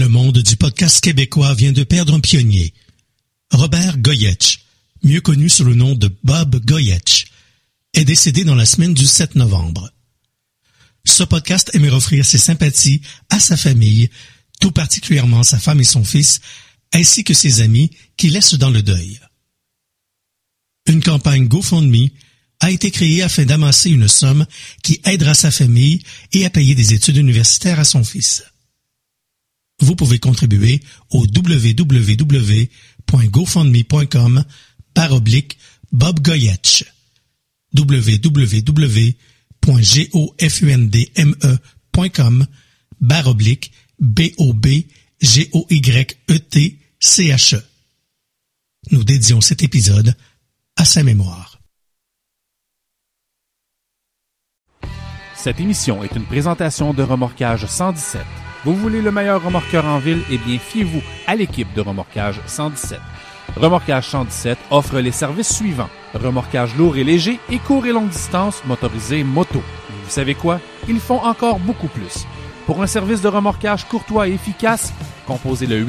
Le monde du podcast québécois vient de perdre un pionnier. Robert Goyetch, mieux connu sous le nom de Bob Goyetch, est décédé dans la semaine du 7 novembre. Ce podcast aimerait offrir ses sympathies à sa famille, tout particulièrement sa femme et son fils, ainsi que ses amis qui laissent dans le deuil. Une campagne GoFundMe a été créée afin d'amasser une somme qui aidera sa famille et à payer des études universitaires à son fils. Vous pouvez contribuer au www.gofundme.com par oblique Bob Goyetch. www.gofundme.com barre oblique B-O-B-G-O-Y-E-T-C-H-E. Nous dédions cet épisode à sa mémoire. Cette émission est une présentation de Remorquage 117. Vous voulez le meilleur remorqueur en ville? Eh bien, fiez-vous à l'équipe de Remorquage 117. Remorquage 117 offre les services suivants. Remorquage lourd et léger et court et longue distance motorisé moto. Vous savez quoi? Ils font encore beaucoup plus. Pour un service de remorquage courtois et efficace, composez le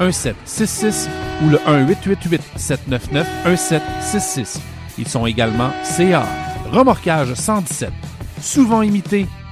819-623-1766 ou le 1-888-799-1766. Ils sont également CA. Remorquage 117. Souvent imité,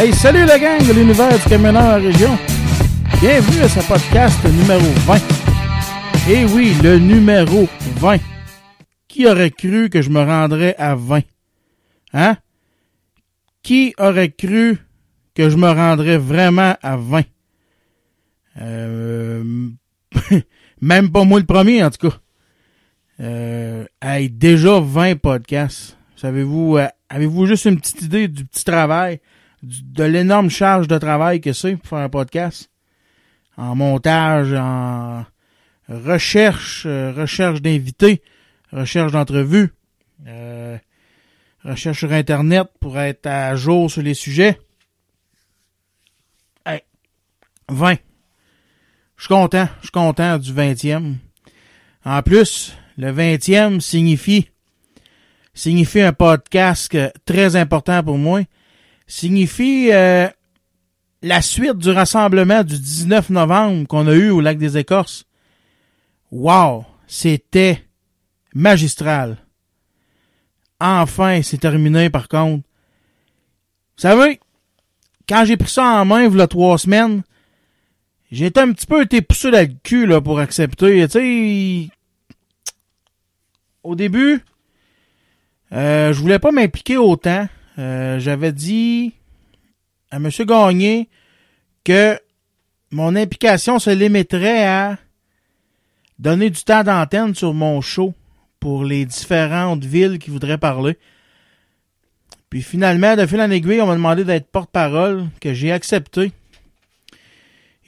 Hey, salut la gang de l'univers du camionneur en région. Bienvenue à ce podcast numéro 20. Et oui, le numéro 20. Qui aurait cru que je me rendrais à 20? Hein? Qui aurait cru que je me rendrais vraiment à 20? Euh, même pas moi le premier, en tout cas. Euh, hey, déjà 20 podcasts. Savez-vous, euh, avez-vous juste une petite idée du petit travail? De l'énorme charge de travail que c'est pour faire un podcast. En montage, en recherche, euh, recherche d'invités, recherche d'entrevues, euh, recherche sur Internet pour être à jour sur les sujets. Hey, 20. Je suis content, je suis content du 20e. En plus, le 20e signifie signifie un podcast très important pour moi signifie euh, la suite du rassemblement du 19 novembre qu'on a eu au lac des Écorces. Wow, c'était magistral. Enfin, c'est terminé par contre. Vous savez, quand j'ai pris ça en main, a trois semaines, été un petit peu été poussé dans le cul là, pour accepter. Tu sais, au début, euh, je voulais pas m'impliquer autant. Euh, j'avais dit à M. Gagné que mon implication se limiterait à donner du temps d'antenne sur mon show pour les différentes villes qui voudraient parler. Puis finalement, de fil en aiguille, on m'a demandé d'être porte-parole, que j'ai accepté.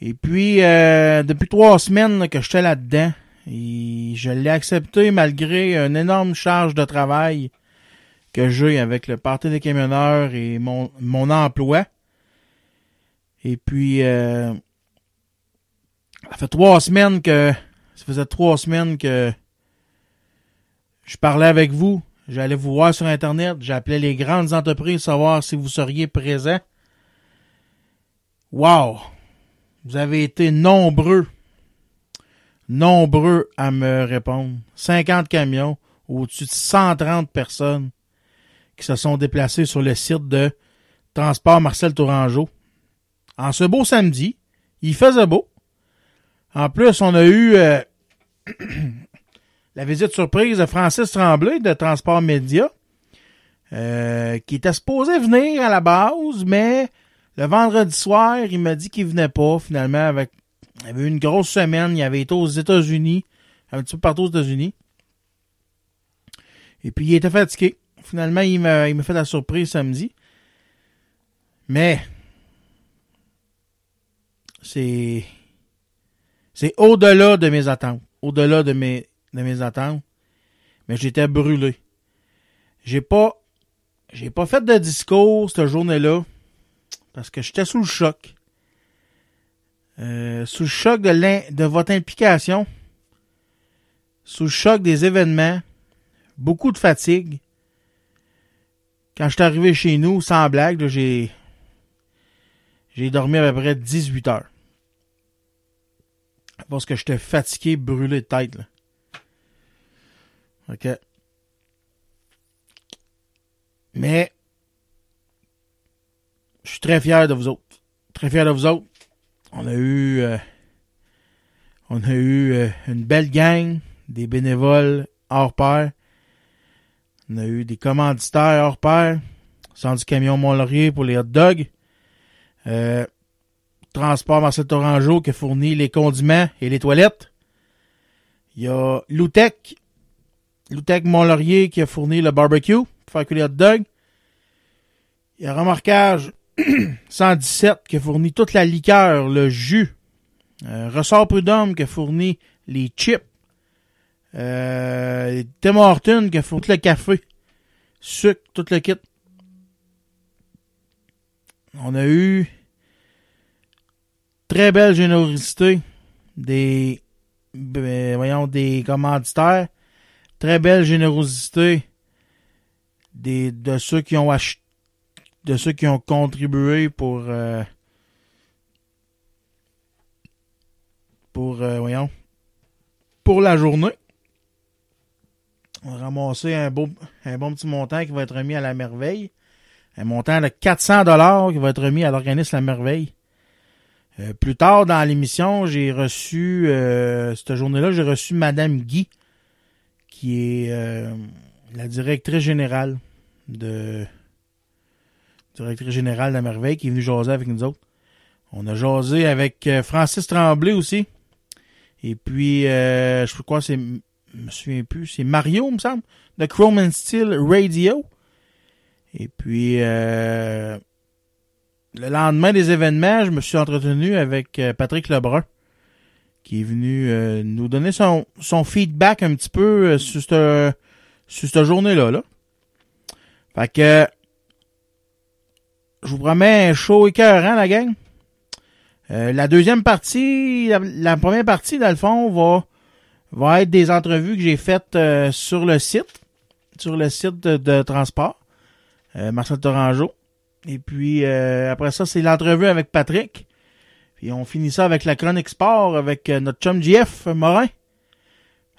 Et puis, euh, depuis trois semaines que j'étais là-dedans, et je l'ai accepté malgré une énorme charge de travail que j'ai avec le Parti des camionneurs et mon, mon emploi. Et puis, euh, ça fait trois semaines que, ça faisait trois semaines que je parlais avec vous. J'allais vous voir sur Internet. J'appelais les grandes entreprises savoir si vous seriez présents. Wow! Vous avez été nombreux nombreux à me répondre. 50 camions, au-dessus de 130 personnes qui se sont déplacés sur le site de Transport Marcel Tourangeau. En ce beau samedi, il faisait beau. En plus, on a eu euh, la visite surprise de Francis Tremblay de Transport Média, euh, qui était supposé venir à la base, mais le vendredi soir, il m'a dit qu'il venait pas finalement avec il avait eu une grosse semaine, il avait été aux États-Unis, un petit peu partout aux États-Unis. Et puis il était fatigué. Finalement, il m'a, il m'a fait la surprise samedi. Mais c'est c'est au-delà de mes attentes, au-delà de mes de mes attentes. Mais j'étais brûlé. J'ai pas j'ai pas fait de discours cette journée-là parce que j'étais sous le choc. Euh, sous le choc de, de votre implication, sous le choc des événements, beaucoup de fatigue. Quand je suis arrivé chez nous, sans blague, j'ai j'ai dormi à peu près 18 heures. Parce que j'étais fatigué, brûlé de tête. Là. OK. Mais je suis très fier de vous autres. Très fier de vous autres. On a eu euh, on a eu euh, une belle gang, des bénévoles hors pair. On a eu des commanditaires hors pair. Sans du camion Mont-Laurier pour les hot dogs. Euh, Transport Marcel Torangeau qui fournit les condiments et les toilettes. Il y a Loutec. Loutec Mont-Laurier qui a fourni le barbecue pour faire que les hot dogs. Il y a Remorquage 117 qui a fourni toute la liqueur, le jus. Euh, Ressort Prud'homme qui a fourni les chips. Euh, Tim Horton qui a fourni le café. Sucre, tout le kit. On a eu très belle générosité des ben, voyons des commanditaires. Très belle générosité des de ceux qui ont acheté de ceux qui ont contribué pour euh, pour euh, voyons pour la journée. On a ramassé un beau un bon petit montant qui va être remis à la merveille. Un montant de 400 dollars qui va être remis à l'organisme La Merveille. Euh, plus tard dans l'émission, j'ai reçu cette journée-là, j'ai reçu Madame Guy, qui est la directrice générale de directrice générale de la Merveille, qui est venue jaser avec nous autres. On a jasé avec euh, Francis Tremblay aussi. Et puis, euh, je sais quoi, c'est, je me souviens plus, c'est Mario, me semble, de Chrome Steel Radio. Et puis, euh, le lendemain des événements, je me suis entretenu avec Patrick Lebrun, qui est venu nous donner son, son feedback un petit peu sur cette, sur cette journée-là. Là. Fait que, je vous promets un show écœurant, la gang? Euh, la deuxième partie, la, première partie, dans le fond, va, va être des entrevues que j'ai faites euh, sur le site, sur le site de, transport, euh, Marcel Torangeau. Et puis, après ça, c'est l'entrevue avec Patrick. Puis on finit ça avec la chronique sport avec notre chum GF Morin.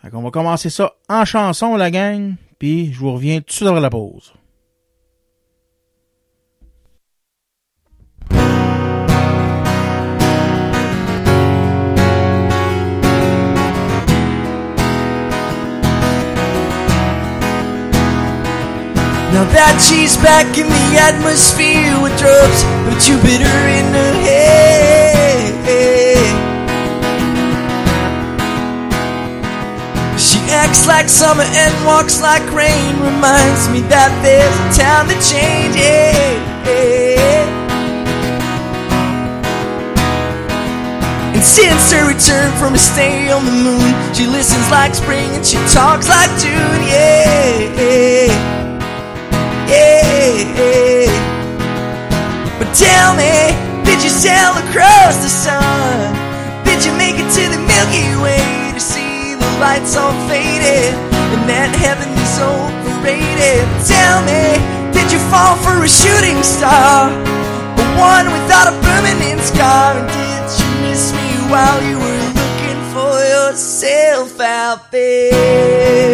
Fait qu'on va commencer ça en chanson, la gang. Puis je vous reviens tout de suite après la pause. Now that she's back in the atmosphere with drops of Jupiter in her head. She acts like summer and walks like rain. Reminds me that there's a time to change. And since her return from a stay on the moon, she listens like spring and she talks like June. Yeah But tell me, did you sail across the sun? Did you make it to the Milky Way to see the lights all faded and that heaven is overrated? Tell me, did you fall for a shooting star? The one without a permanent scar? And did you miss me while you were looking for your yourself out there.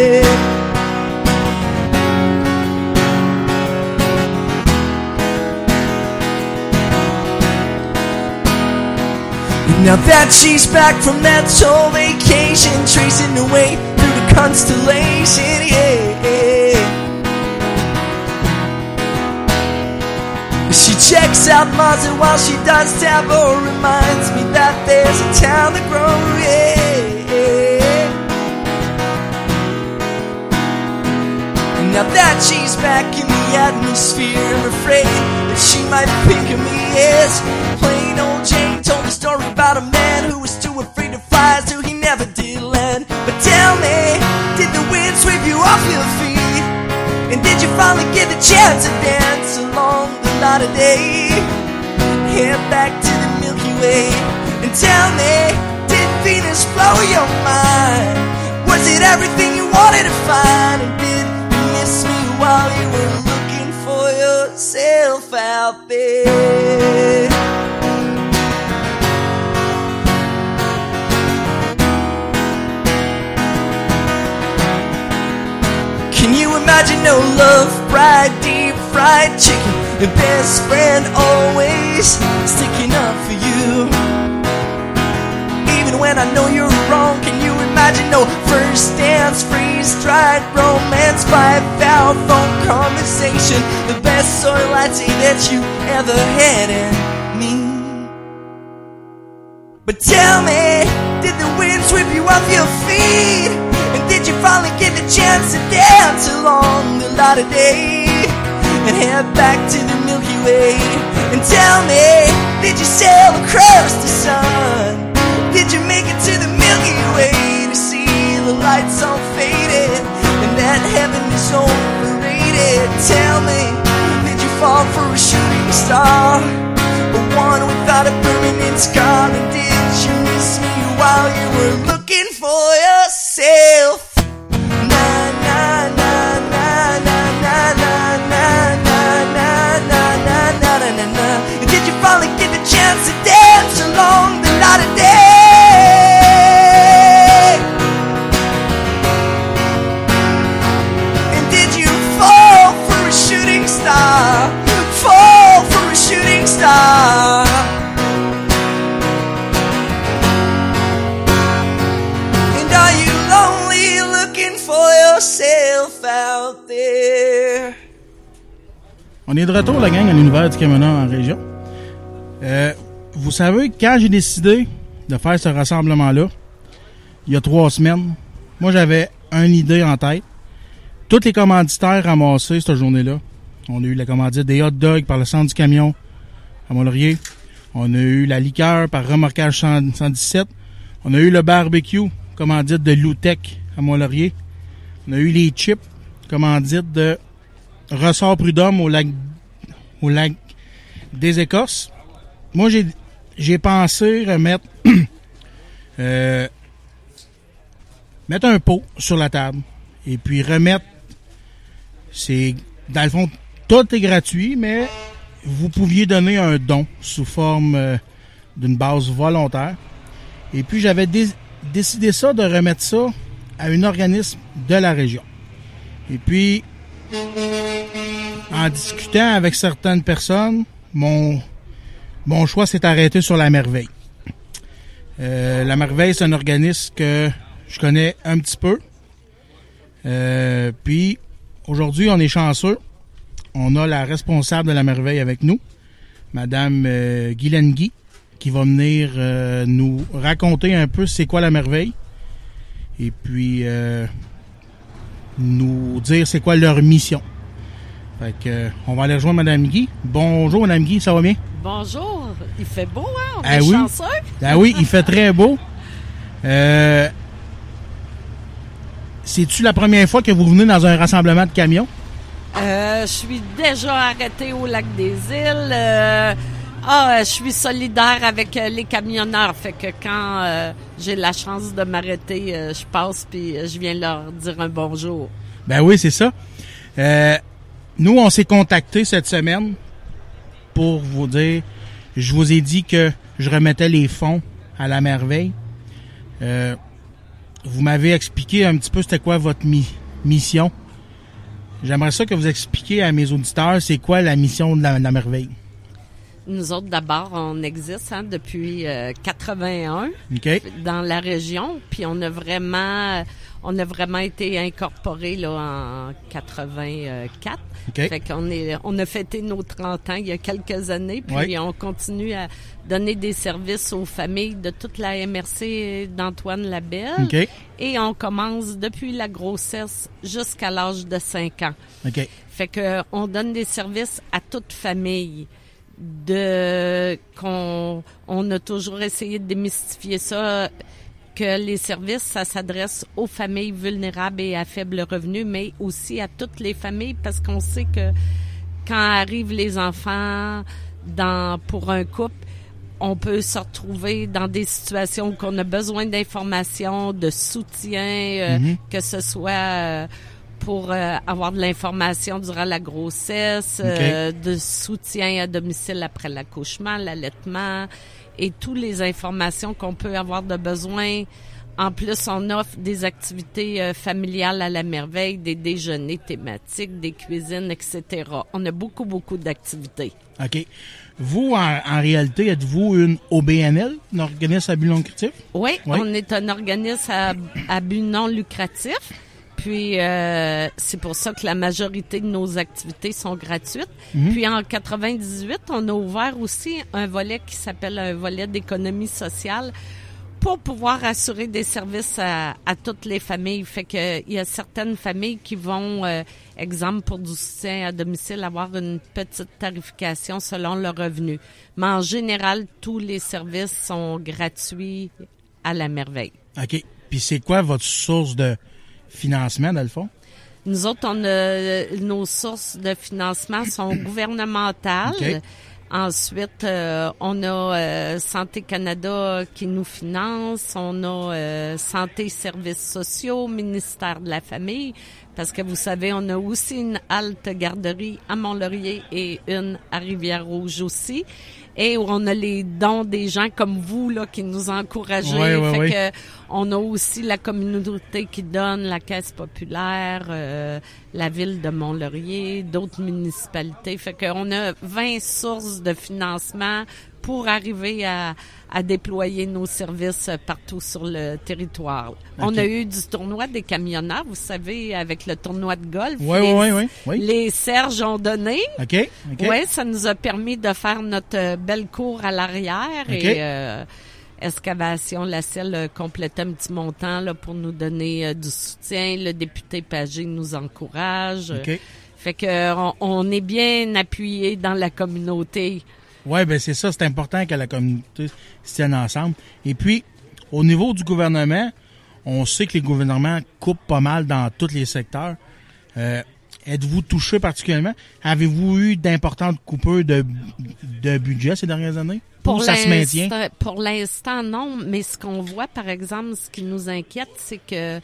Now that she's back from that soul vacation, tracing the way through the constellation, yeah. She checks out and while she does Tabor reminds me that there's a town to grow, yeah. Now that she's back in the atmosphere, I'm afraid that she might think of me as about a man who was too afraid to fly, so he never did land. But tell me, did the wind sweep you off your feet? And did you finally get the chance to dance along the light of day? Head back to the Milky Way and tell me, did Venus blow your mind? Was it everything you wanted to find? And did you miss me while you were looking for yourself out there? Imagine no love, fried deep fried chicken, the best friend always sticking up for you? Even when I know you're wrong, can you imagine no first dance, freeze dried romance, five hour phone conversation, the best soy latte that you ever had in me? But tell me, did the wind sweep you off your feet? Finally get the chance to dance along the light of day? And head back to the Milky Way? And tell me, did you sail across the sun? Did you make it to the Milky Way to see the lights all faded? And that heaven is overrated? Tell me, did you fall for a shooting star? Or one without a permanent scar? And did you miss me while you were looking for yourself? Dance along the light of day? And did you fall for a shooting star? Fall for a shooting star? And are you lonely looking for yourself out there? On est de retour, la gang, à l'univers du camionneur en région. Euh, vous savez, quand j'ai décidé de faire ce rassemblement-là, il y a trois semaines, moi j'avais une idée en tête. Tous les commanditaires ramassés cette journée-là. On a eu la commandite des hot dogs par le centre du camion à Mont-Laurier. On a eu la liqueur par Remorquage 100 117. On a eu le barbecue, commandite de Loutec à Mont-Laurier. On a eu les chips, commandite de Ressort Prud'homme au lac, au lac des Écosses. Moi, j'ai, j'ai pensé remettre, euh, mettre un pot sur la table et puis remettre, c'est, dans le fond, tout est gratuit, mais vous pouviez donner un don sous forme euh, d'une base volontaire. Et puis, j'avais dé- décidé ça, de remettre ça à un organisme de la région. Et puis, en discutant avec certaines personnes, mon, mon choix s'est arrêté sur la merveille. Euh, la merveille, c'est un organisme que je connais un petit peu. Euh, puis, aujourd'hui, on est chanceux. On a la responsable de la merveille avec nous, Madame euh, Guylaine Guy, qui va venir euh, nous raconter un peu c'est quoi la merveille. Et puis, nous dire c'est quoi leur mission. Fait que, on va aller rejoindre Madame Guy. Bonjour Madame Guy, ça va bien? Bonjour, il fait beau, hein? On Ah est oui? chanceux. Ah oui, il fait très beau. Euh, C'est-tu la première fois que vous venez dans un rassemblement de camions? Euh, je suis déjà arrêtée au lac des îles. Euh, ah, je suis solidaire avec euh, les camionneurs. Fait que quand euh, j'ai la chance de m'arrêter, euh, je passe puis je viens leur dire un bonjour. Ben oui, c'est ça. Euh, nous, on s'est contactés cette semaine pour vous dire, je vous ai dit que je remettais les fonds à la merveille. Euh, vous m'avez expliqué un petit peu c'était quoi votre mi- mission. J'aimerais ça que vous expliquiez à mes auditeurs c'est quoi la mission de la, de la merveille. Nous autres, d'abord, on existe hein, depuis euh, 81 OK? dans la région, puis on a vraiment, on a vraiment été incorporé là en 84. OK. Fait qu'on est, on a fêté nos 30 ans il y a quelques années, puis Ouais. on continue à donner des services aux familles de toute la MRC d'Antoine Labelle. Et on commence depuis la grossesse jusqu'à l'âge de 5 ans. Fait que on donne des services à toute famille. De qu'on on a toujours essayé de démystifier ça que les services ça s'adresse aux familles vulnérables et à faible revenu mais aussi à toutes les familles parce qu'on sait que quand arrivent les enfants dans pour un couple on peut se retrouver dans des situations où on a besoin d'informations, de soutien, euh, que ce soit euh, pour euh, avoir de l'information durant la grossesse, de soutien à domicile après l'accouchement, l'allaitement et toutes les informations qu'on peut avoir de besoin. En plus, on offre des activités euh, familiales à la merveille, des déjeuners thématiques, des cuisines, etc. On a beaucoup, beaucoup d'activités. OK. Vous, en, en réalité, êtes-vous une OBNL, un organisme à but non lucratif? Oui, Oui. on est un organisme à, à but non lucratif. Puis euh, c'est pour ça que la majorité de nos activités sont gratuites. Puis en 98, on a ouvert aussi un volet qui s'appelle un volet d'économie sociale pour pouvoir assurer des services à, à toutes les familles. Fait que il y a certaines familles qui vont, euh, exemple pour du soutien à domicile, avoir une petite tarification selon leur revenu. Mais en général, tous les services sont gratuits à la merveille. OK. Puis c'est quoi votre source de financement, dans le fond? Nous autres, on a, nos sources de financement sont gouvernementales. Ensuite, euh, on a euh, Santé Canada qui nous finance, on a euh, Santé Services sociaux, ministère de la Famille, parce que vous savez, on a aussi une halte garderie à Mont-Laurier et une à Rivière-Rouge aussi. Et on a les dons des gens comme vous là qui nous. Ouais, ouais, fait ouais. que on a aussi la communauté qui donne, la Caisse populaire, euh, la ville de Mont-Laurier, d'autres municipalités. Fait qu'on a 20 sources de financement pour arriver à, à déployer nos services partout sur le territoire. On a eu du tournoi des camionneurs, vous savez, avec le tournoi de golf. Oui, Les- oui, oui, oui. Les Serges ont donné. OK. OK. Oui, ça nous a permis de faire notre belle cour à l'arrière et euh, Excavation La Selle a complété un petit montant là, pour nous donner euh, du soutien. Le député Pagé nous encourage. OK. Fait que euh, on, on est bien appuyé dans la communauté. Oui, ben c'est ça, c'est important que la communauté se tienne ensemble. Et puis, au niveau du gouvernement, on sait que les gouvernements coupent pas mal dans tous les secteurs. Euh, Êtes-vous touché particulièrement? Avez-vous eu d'importantes coupures de, de budget ces dernières années? Ou ça se maintient? Pour l'instant, non. Mais ce qu'on voit, par exemple, ce qui nous inquiète, c'est que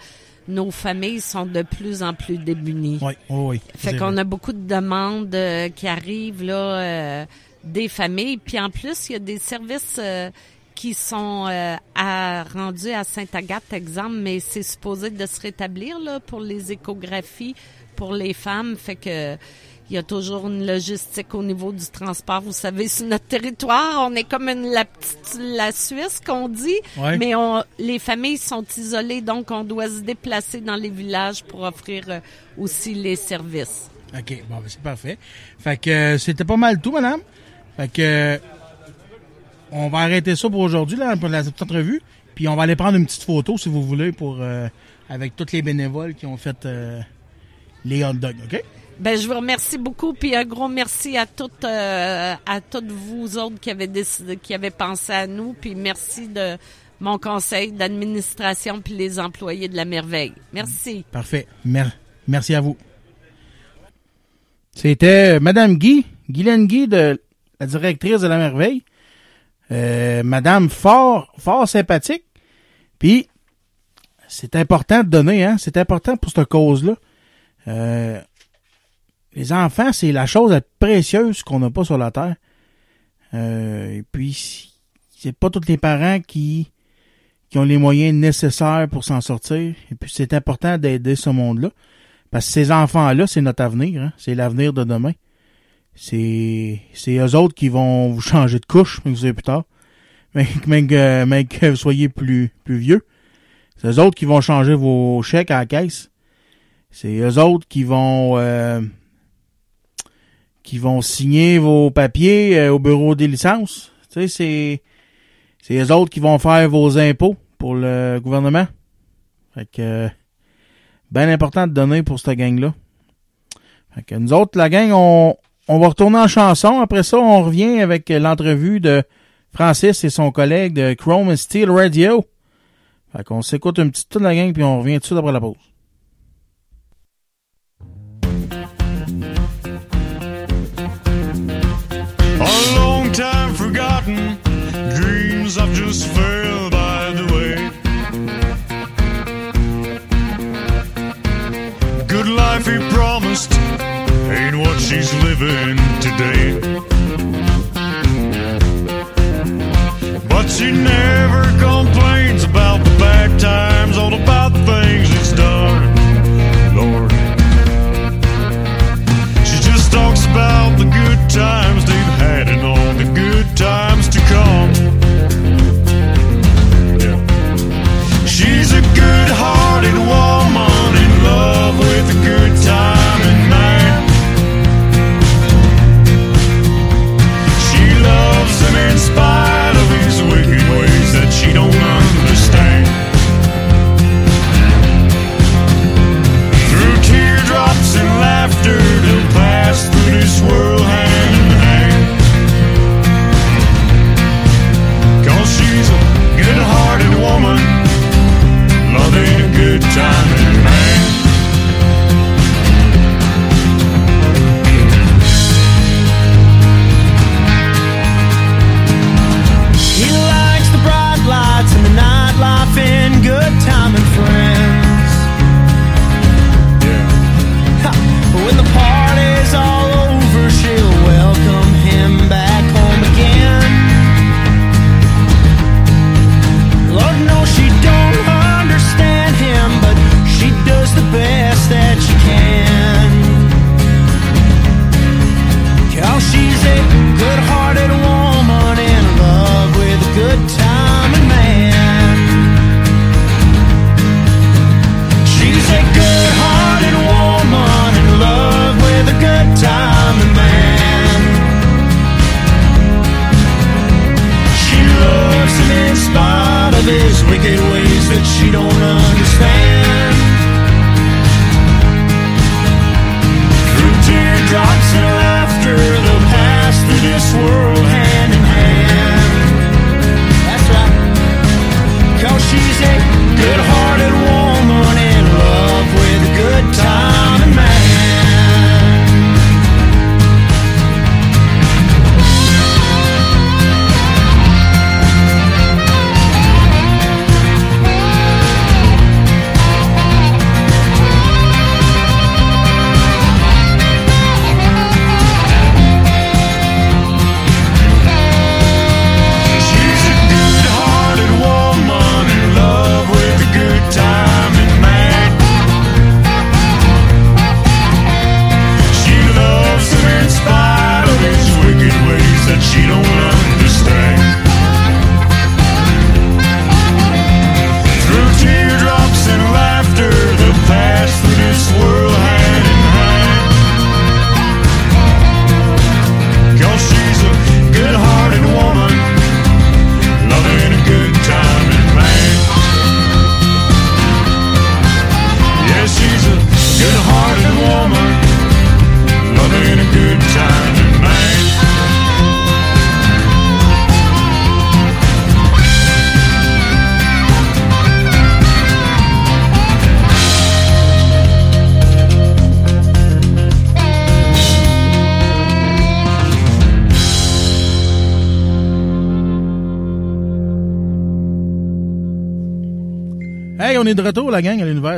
nos familles sont de plus en plus démunies. Oui, oui, oui. Fait qu'on a beaucoup de demandes euh, qui arrivent là euh, des familles. Puis en plus, il y a des services euh, qui sont euh, à, rendus à Sainte-Agathe, exemple, mais c'est supposé de se rétablir là pour les échographies pour les femmes. Fait que il y a toujours une logistique au niveau du transport. Vous savez, sur notre territoire, on est comme une, la petite la Suisse qu'on dit, Ouais. mais on, les familles sont isolées, donc on doit se déplacer dans les villages pour offrir euh, aussi les services. OK, bon, ben, c'est parfait. Fait que euh, c'était pas mal tout, madame? Fait que on va arrêter ça pour aujourd'hui, là, pour la petite entrevue. Puis on va aller prendre une petite photo, si vous voulez, pour euh, avec tous les bénévoles qui ont fait euh, les hot dogs, OK? Ben, je vous remercie beaucoup, puis un gros merci à toutes, euh, à toutes vous autres qui avez décidé, qui avez pensé à nous, puis merci de mon conseil d'administration puis les employés de la merveille. Merci. Parfait. Mer- merci à vous. C'était Madame Guy, Guylaine Guy, de la directrice de la merveille, euh, madame fort, fort sympathique. Puis, c'est important de donner, hein? C'est important pour cette cause-là. Euh, les enfants, c'est la chose la plus précieuse qu'on n'a pas sur la Terre. Euh, et puis, c'est pas tous les parents qui, qui ont les moyens nécessaires pour s'en sortir. Et puis, c'est important d'aider ce monde-là. Parce que ces enfants-là, c'est notre avenir. Hein? C'est l'avenir de demain c'est c'est eux autres qui vont vous changer de couche, mais vous savez plus tard. Mais, que, que vous soyez plus, plus vieux. C'est eux autres qui vont changer vos chèques à caisse. C'est eux autres qui vont euh, qui vont signer vos papiers euh, au bureau des licences. Tu sais, c'est c'est eux autres qui vont faire vos impôts pour le gouvernement. Fait que bien important de donner pour cette gang-là. Fait que nous autres, la gang, on, on va retourner en chanson. Après ça, on revient avec l'entrevue de Francis et son collègue de Chrome Steel Radio. Fait qu'on s'écoute petit petite toute la gang, puis on revient tout de après la pause. Long time forgotten, dreams just failed by the way. Good life he promised. ain't what she's living today. But she never complains about the bad times, all about things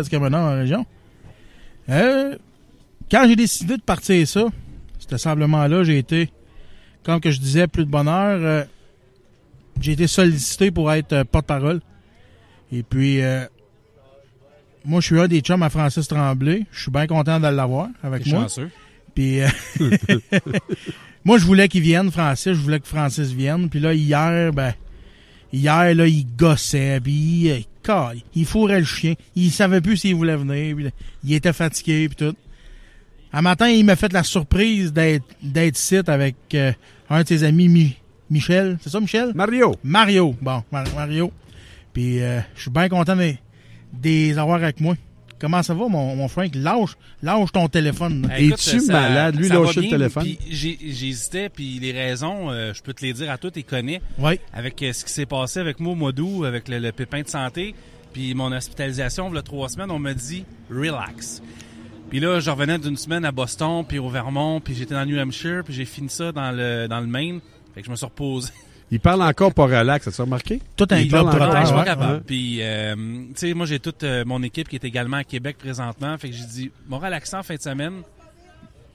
région. Euh, quand j'ai décidé de partir ça, cet assemblement-là, j'ai été, comme que je disais, plus de bonheur. Euh, j'ai été sollicité pour être euh, porte-parole. Et puis, moi, je suis un des chums à Francis Tremblay. Je suis bien content de l'avoir avec moi. chanceux. Puis, moi, je voulais qu'il vienne, Francis. Je voulais que Francis vienne. Puis là, hier, ben, hier, là, il gossait. Puis, car- il fourrait le chien. Il savait plus s'il voulait venir. Puis il était fatigué, puis tout. Un matin, il m'a fait la surprise d'être d'être site avec euh, un de ses amis, Mi- Michel. C'est ça, Michel? Mario. Mario. Bon, Mar- Mario. Puis, euh, je suis bien content de, de les avoir avec moi. Comment ça va, mon, mon Frank? Lâche, lâche ton téléphone. Es-tu ça- malade? Lui, lâcher le téléphone. J'hésitais, puis les raisons, euh, je peux te les dire à toi, tu les connais. Oui. Avec euh, ce qui s'est passé avec moi au mois d'août, avec le, le pépin de santé, puis mon hospitalisation, il y a trois semaines, on m'a dit « relax ». Puis là, je revenais d'une semaine à Boston, puis au Vermont, puis j'étais dans le New Hampshire, puis j'ai fini ça dans le, dans le Maine. Fait que je me suis reposé. Il parle encore pas relax, ça s'est remarqué? Tout un encore, Ouais, je suis pas capable. Puis, euh, tu sais, moi, j'ai toute euh, mon équipe qui est également à Québec présentement. Fait que j'ai dit, mon relaxant en fin de semaine.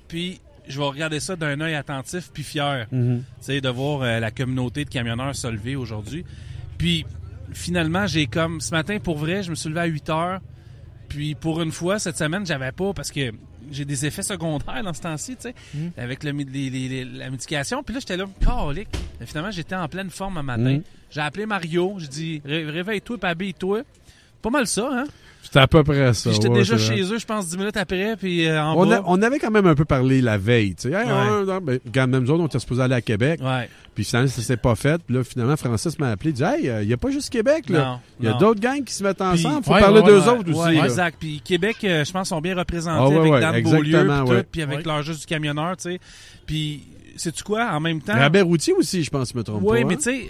Puis, je vais regarder ça d'un œil attentif puis fier. Mm-hmm. Tu sais, de voir euh, la communauté de camionneurs se lever aujourd'hui. Puis, finalement, j'ai comme, ce matin, pour vrai, je me suis levé à 8 heures. Puis, pour une fois, cette semaine, j'avais pas, parce que j'ai des effets secondaires dans ce temps-ci, tu sais, avec le, les- les- les- la médication. Puis là, j'étais là, calique. Finalement, j'étais en pleine forme un matin. Mhm. J'ai appelé Mario. J'ai dit, Ré- réveille-toi et habille-toi. Pas mal ça, hein? C'était à peu près ça. J'étais ouais, déjà chez eux, je pense, 10 minutes après, puis euh, en On, bas. a- on avait quand même un peu parlé la veille. Tu sais, Hey, Ouais. on- on- ben, quand même, nous autres, on était supposés aller à Québec. Ouais. Puis finalement, ça s'est pas fait. Puis là, finalement, Francis m'a appelé. Il dit Hey, il n'y a pas juste Québec. là. Il y a d'autres gangs qui se mettent ensemble. faut ouais, parler d'eux autres aussi. exact. Puis Québec, euh, je pense, sont bien représentés Ah avec Dan Beaulieu, puis ouais. tout, puis avec leur jeu du camionneur, tu sais. Puis, sais-tu quoi, en même temps... Rabert Routier aussi, je pense, je me trompe Oui, pas. mais hein? tu sais,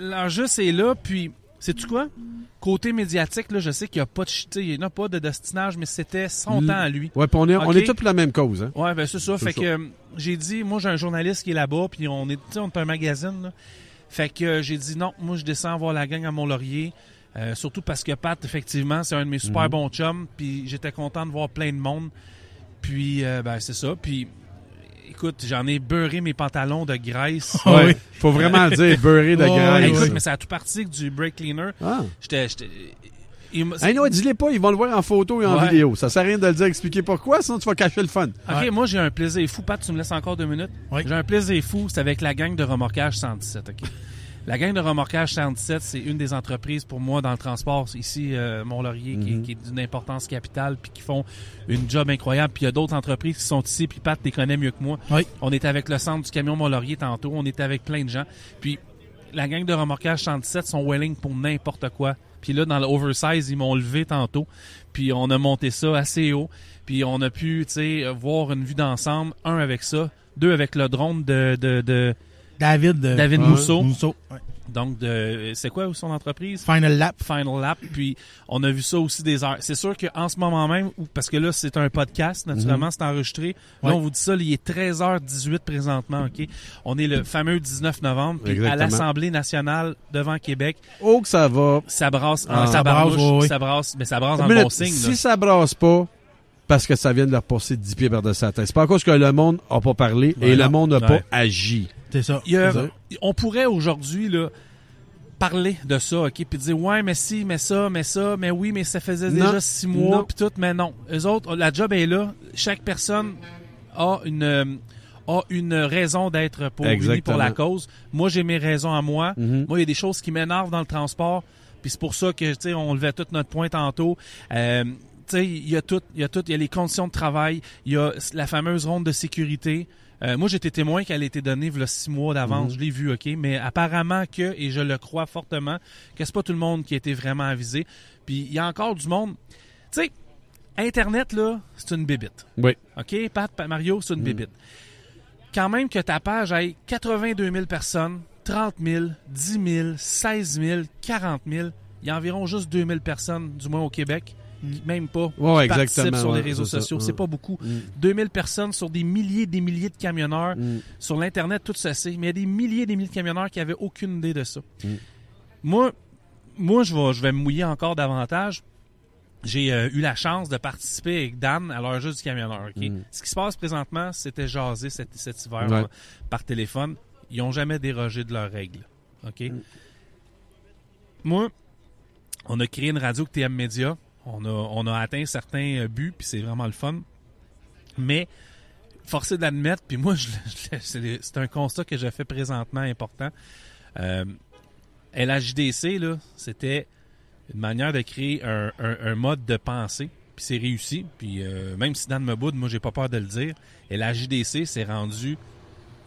l'enjeu, c'est là, puis... Sais-tu quoi? Côté médiatique, là, je sais qu'il n'y a pas de... Il n'y en a pas de destinage, mais c'était son temps à lui. Ouais, puis on est, on est tous pour la même cause. Hein? Ouais, ben c'est ça. Fait ça. que euh, j'ai dit, moi j'ai un journaliste qui est là-bas, puis on est, on est un magazine. là. Fait que euh, j'ai dit non, moi je descends voir la gang à Mont-Laurier. euh, surtout parce que Pat, effectivement, c'est un de mes super Mhm. bons chums. Puis j'étais content de voir plein de monde. Puis euh, ben c'est ça. Puis écoute, j'en ai beurré mes pantalons de graisse. Ouais. oui. Faut vraiment le dire, beurré de graisse. ouais, Écoute, ouais. mais ça a tout parti du brake cleaner. Ah. J'étais, Hey, non, dis-les pas, ils vont le voir en photo et en Ouais. vidéo. Ça sert à rien de le dire, expliquer pourquoi, sinon tu vas cacher le fun. OK, Ouais. moi j'ai un plaisir fou. Pat, tu me laisses encore deux minutes? Oui. J'ai un plaisir fou, c'est avec la gang de remorquage 117, OK? La gang de remorquage 117, c'est une des entreprises pour moi dans le transport ici, euh, Mont-Laurier, qui, Mhm. qui est d'une importance capitale, puis qui font une job incroyable. Puis il y a d'autres entreprises qui sont ici, puis Pat les connaît mieux que moi. Oui. On était avec le centre du camion Mont-Laurier tantôt, on était avec plein de gens. Puis la gang de remorquage 117 sont willing pour n'importe quoi. Puis là, dans l'oversize, ils m'ont levé tantôt. Puis on a monté ça assez haut. Puis on a pu, tu sais, voir une vue d'ensemble. Un avec ça. Deux avec le drone de, de, de David. euh, David Ouais. Mousseau. Mousseau. ouais. Donc, de, c'est quoi son entreprise? Final lap. Final Lap. Puis on a vu ça aussi des heures. C'est sûr qu'en ce moment même, parce que là, c'est un podcast, naturellement, c'est enregistré. Là, Ouais. on vous dit ça, il est 13h18 présentement, OK? On est le fameux 19 novembre. Puis à l'Assemblée nationale devant Québec, Oh, que ça va. ça brasse, Ah. ça Ça brasse, ouais. ça brasse, mais ça brasse le bon signe. si là. ça brasse pas, parce que ça vient de leur passer 10 pieds par de sa tête. C'est pas à cause que le monde a pas parlé et Ouais, le monde n'a Ouais. pas agi. C'est ça. Il y a- C'est ça. on pourrait aujourd'hui là parler de ça, ok, puis dire ouais, mais si, mais ça, mais ça, mais oui, mais ça faisait Non. déjà six mois, puis tout, mais non. Eux autres, la job est là. Chaque personne a une euh, a une raison d'être pour pour la cause. Moi, j'ai mes raisons à moi. Mhm. Moi, il y a des choses qui m'énervent dans le transport, puis c'est pour ça que tu sais, on levait tout notre point tantôt. Euh, tu sais, il y a tout, il y a tout, il y a les conditions de travail, il y a la fameuse ronde de sécurité. Euh, moi, j'étais témoin qu'elle a été donnée a six mois d'avance. Mhm. Je l'ai vu, OK? Mais apparemment que, et je le crois fortement, que c'est pas tout le monde qui a été vraiment avisé. Puis il y a encore du monde. Tu sais, Internet, là, c'est une bébite. Oui. OK? Pat, Pat Mario, c'est une Mhm. bébite. Quand même que ta page ait 82 000 personnes, 30 000, 10 000, 16 000, 40 000, il y a environ juste 2 000 personnes, du moins au Québec, même pas Ouais, qui participent exactement, sur les réseaux sociaux. C'est pas beaucoup. Mm. 2000 personnes sur des milliers et des milliers de camionneurs. Mm. Sur l'Internet, tout ça c'est. Mais il y a des milliers et des milliers de camionneurs qui avaient aucune idée de ça. Mm. Moi, moi je, vais, je vais me mouiller encore davantage. J'ai euh, eu la chance de participer avec Dan à l'heure juste du camionneur. Mm. Ce qui se passe présentement, c'était jaser cet, cet hiver Ouais. là, par téléphone. Ils ont jamais dérogé de leurs règles. OK? Mm. Moi, on a créé une radio avec TM Média. On a, on a atteint certains euh, buts, puis c'est vraiment le fun. Mais, forcé d'admettre, puis moi, je, je- c'est c'est un constat que j'ai fait présentement important. Euh, LHJDC, là, c'était une manière de créer un, un- un mode de pensée, puis c'est réussi. Puis euh, même si Dan me boude, moi, j'ai pas peur de le dire. LHJDC s'est rendu...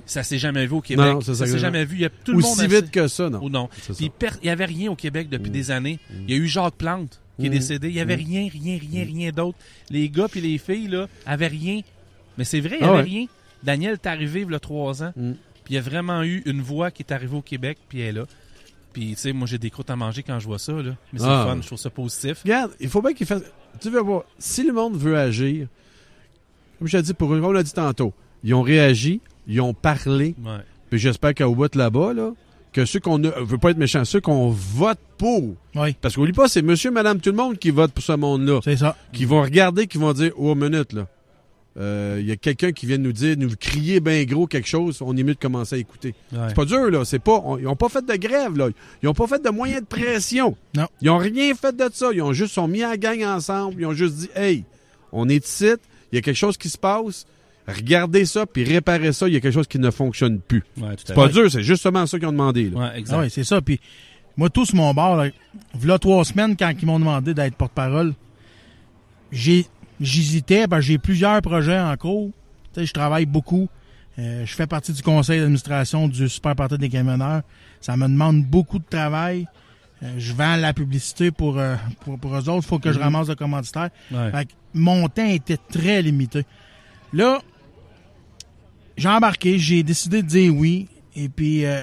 Ça s'est jamais vu au Québec. Non, c'est ça s'est jamais vu. Il y a tout le monde Aussi vite que ça, non. ou non. C'est Puis il y avait rien au Québec depuis Mm. des années. Il y a eu Jacques Plante qui est Mm. décédé. Il y avait Mm. rien, rien, rien, rien d'autre. Les gars puis les filles là avaient rien. Mais c'est vrai, il y Ah avait ouais. rien. Daniel est arrivé il y a trois ans. Mm. Puis il y a vraiment eu une voix qui est arrivée au Québec puis elle est là. Puis tu sais, moi j'ai des croûtes à manger quand je vois ça là. Mais c'est Ah. fun, je trouve ça positif. Regarde, il faut bien qu'il fasse. Tu veux voir, si le monde veut agir, comme je t'ai dit, pour comme on l'a dit tantôt, ils ont réagi, ils ont parlé, Ouais. puis j'espère qu'au bout là-bas, là, que ceux qu'on ne veut pas être méchants, ceux qu'on vote pour. Oui, Parce qu'oublie pas, c'est monsieur, madame, tout le monde qui vote pour ce monde-là. c'est ça. Qui vont regarder, qui vont dire, oh, minute, là. Euh, Il y a quelqu'un qui vient nous dire, nous crier bien gros quelque chose, on est mieux de commencer à écouter. Ouais. C'est pas dur, là. C'est pas, on- ils ont pas fait de grève, là. Ils ont pas fait de moyens de pression. Non. Ils ont rien fait de ça. Ils ont juste sont mis en gang ensemble. Ils ont juste dit, hey, on est ici, il y a quelque chose qui se passe. Regardez ça, puis réparez ça. Il y a quelque chose qui ne fonctionne plus. Ouais, C'est pas fait. dur, c'est justement ça qu'ils ont demandé, là. Ouais, exact. Ah oui, c'est ça. Puis moi, tout sur mon bord, là, v'là trois semaines, quand ils m'ont demandé d'être porte-parole, j'ai j'hésitais, parce que j'ai plusieurs projets en cours. Tu sais, je travaille beaucoup. Euh, je fais partie du conseil d'administration du Super Parti des camionneurs. Ça me demande beaucoup de travail. Euh, je vends la publicité pour, euh, pour, pour eux autres. Il faut que je ramasse le commanditaire. Ouais. Fait que mon temps était très limité. Là, j'ai embarqué, j'ai décidé de dire oui. Et puis, euh,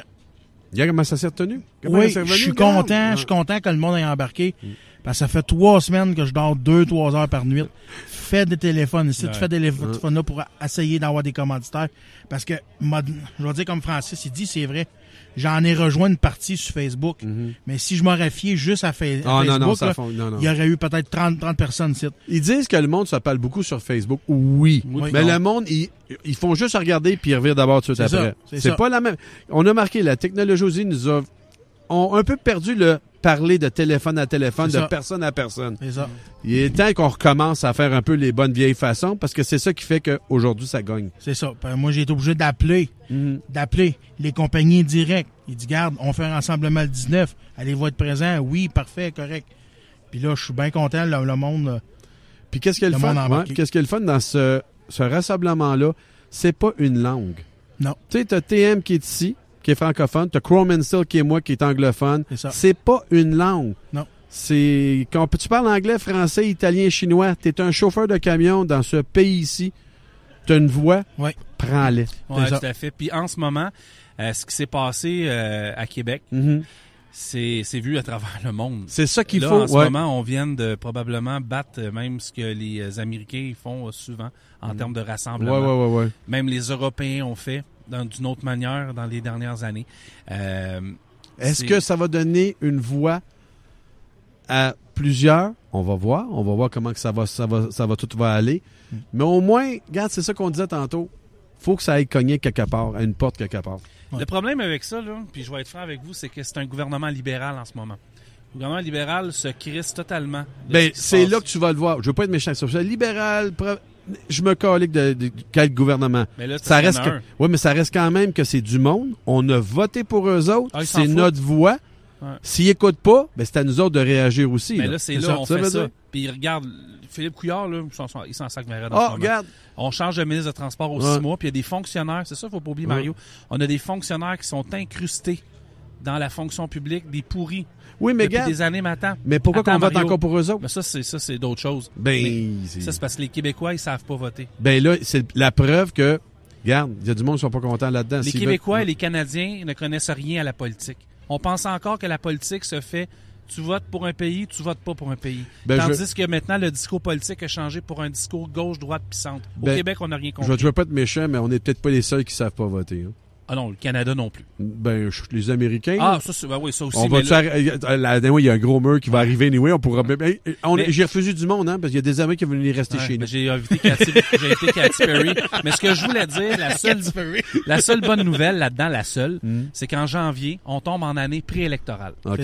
Regarde comment ça s'est retenu. Comment oui, je suis content, je suis content que le monde ait embarqué. Parce que ça fait trois semaines que je dors deux, trois heures par nuit. Fais des téléphones. Ouais. tu fais des téléphones là pour essayer d'avoir des commanditaires. Parce que, je vais dire comme Francis, il dit, c'est vrai. J'en ai rejoint une partie sur Facebook. Mais si je m'aurais fié juste à, Fa- Mhm. Ah, Facebook, il y aurait eu peut-être 30, 30 personnes. Ils disent que le monde se parle beaucoup sur Facebook. Oui. Oui. mais Non. le monde, ils, ils font juste regarder puis ils revirent d'abord tout de suite après. c'est pas la même. On a marqué, la technologie aussi nous a ont un peu perdu le parler de téléphone à téléphone, de ça. personne à personne. Ça. Il est temps qu'on recommence à faire un peu les bonnes vieilles façons parce que c'est ça qui fait qu'aujourd'hui, ça gagne. C'est ça. Ben, moi, j'ai été obligé d'appeler, d'appeler les compagnies directes. Il dit, garde, on fait un rassemblement le 19. Allez-vous être présent? Oui, parfait, correct. Puis là, je suis bien content, le, le monde. là. Puis qu'est-ce qu'il Le fun? ouais, qu'est-ce qu'il y a le fun dans ce, ce rassemblement-là? C'est pas une langue. Non. Tu sais, t'as TM qui est ici, qui est francophone, t'as Chrome and Steel qui est moi, qui est anglophone. C'est ça. C'est pas une langue. Non. C'est quand tu parles anglais, français, italien, chinois, t'es un chauffeur de camion dans ce pays ici, t'as une voix, Ouais. prends-les. Ça. tout à fait. Puis en ce moment, euh, ce qui s'est passé euh, à Québec, Mhm. c'est c'est vu à travers le monde. C'est ça qu'il Là, faut. en ce ouais. moment, on vient de probablement battre euh, même ce que les Américains font souvent en termes de rassemblement. ouais, ouais, ouais. Même les Européens ont fait d'une autre manière dans les dernières années. Euh, Est-ce que ça va donner une voix à plusieurs? On va voir. On va voir comment que ça va, ça va, ça va tout va aller. Hmm. Mais au moins, regarde, c'est ça qu'on disait tantôt. Faut que ça aille cogner quelque part, à une porte quelque part. Le problème avec ça, là, puis je vais être franc avec vous, c'est que c'est un gouvernement libéral en ce moment. Le gouvernement libéral se crisse totalement. Ben, c'est passe. là que tu vas le voir. Je veux pas être méchant sur ça. Libéral, je me calique de, de quel gouvernement. Mais là, Ça reste que, ouais, mais ça reste quand même que c'est du monde. On a voté pour eux autres. Ah, c'est notre voix. Ouais. S'ils écoutent pas, ben c'est à nous autres de réagir aussi. Mais là. c'est là, on Ça fait ça. Puis regarde, Philippe Couillard, là, il s'en- sac en ce Ah, regarde. On change de ministre de Transport aux Ouais. six mois, puis il y a des fonctionnaires, c'est ça, il faut pas oublier, Ouais. Mario. On a des fonctionnaires qui sont incrustés dans la fonction publique, des pourris, Oui, mais depuis regarde. des années maintenant. Mais pourquoi qu'on vote encore pour eux autres? Mais ça, c'est ça, c'est d'autres choses. Ben, ça, c'est parce que les Québécois, ils savent pas voter. Ben là, c'est la preuve que, regarde, il y a du monde qui sont pas contents là-dedans. Les Québécois veulent- et les Canadiens ne connaissent rien à la politique. On pense encore que la politique se fait tu votes pour un pays, tu votes pas pour un pays. Ben, Tandis je- que maintenant, le discours politique a changé pour un discours gauche, droite, puis centre. Au Ben, Québec, on n'a rien Je compris. veux, je veux pas être méchant, mais on n'est peut-être pas les seuls qui savent pas voter. hein. Ah non, le Canada non plus. Ben, les Américains. Ah, ça, c'est, ben oui, ça aussi. on va là- là, il y a un gros mur qui va arriver anyway, on pourra on- Mais- j'ai refusé du monde hein parce qu'il y a des amis qui veulent rester Ouais, chez ben, nous. j'ai invité Katy, j'ai invité Katy Perry. Mais ce que je voulais dire, la seule, la seule bonne nouvelle là-dedans, la seule, Hmm. c'est qu'en janvier, on tombe en année préélectorale. Quand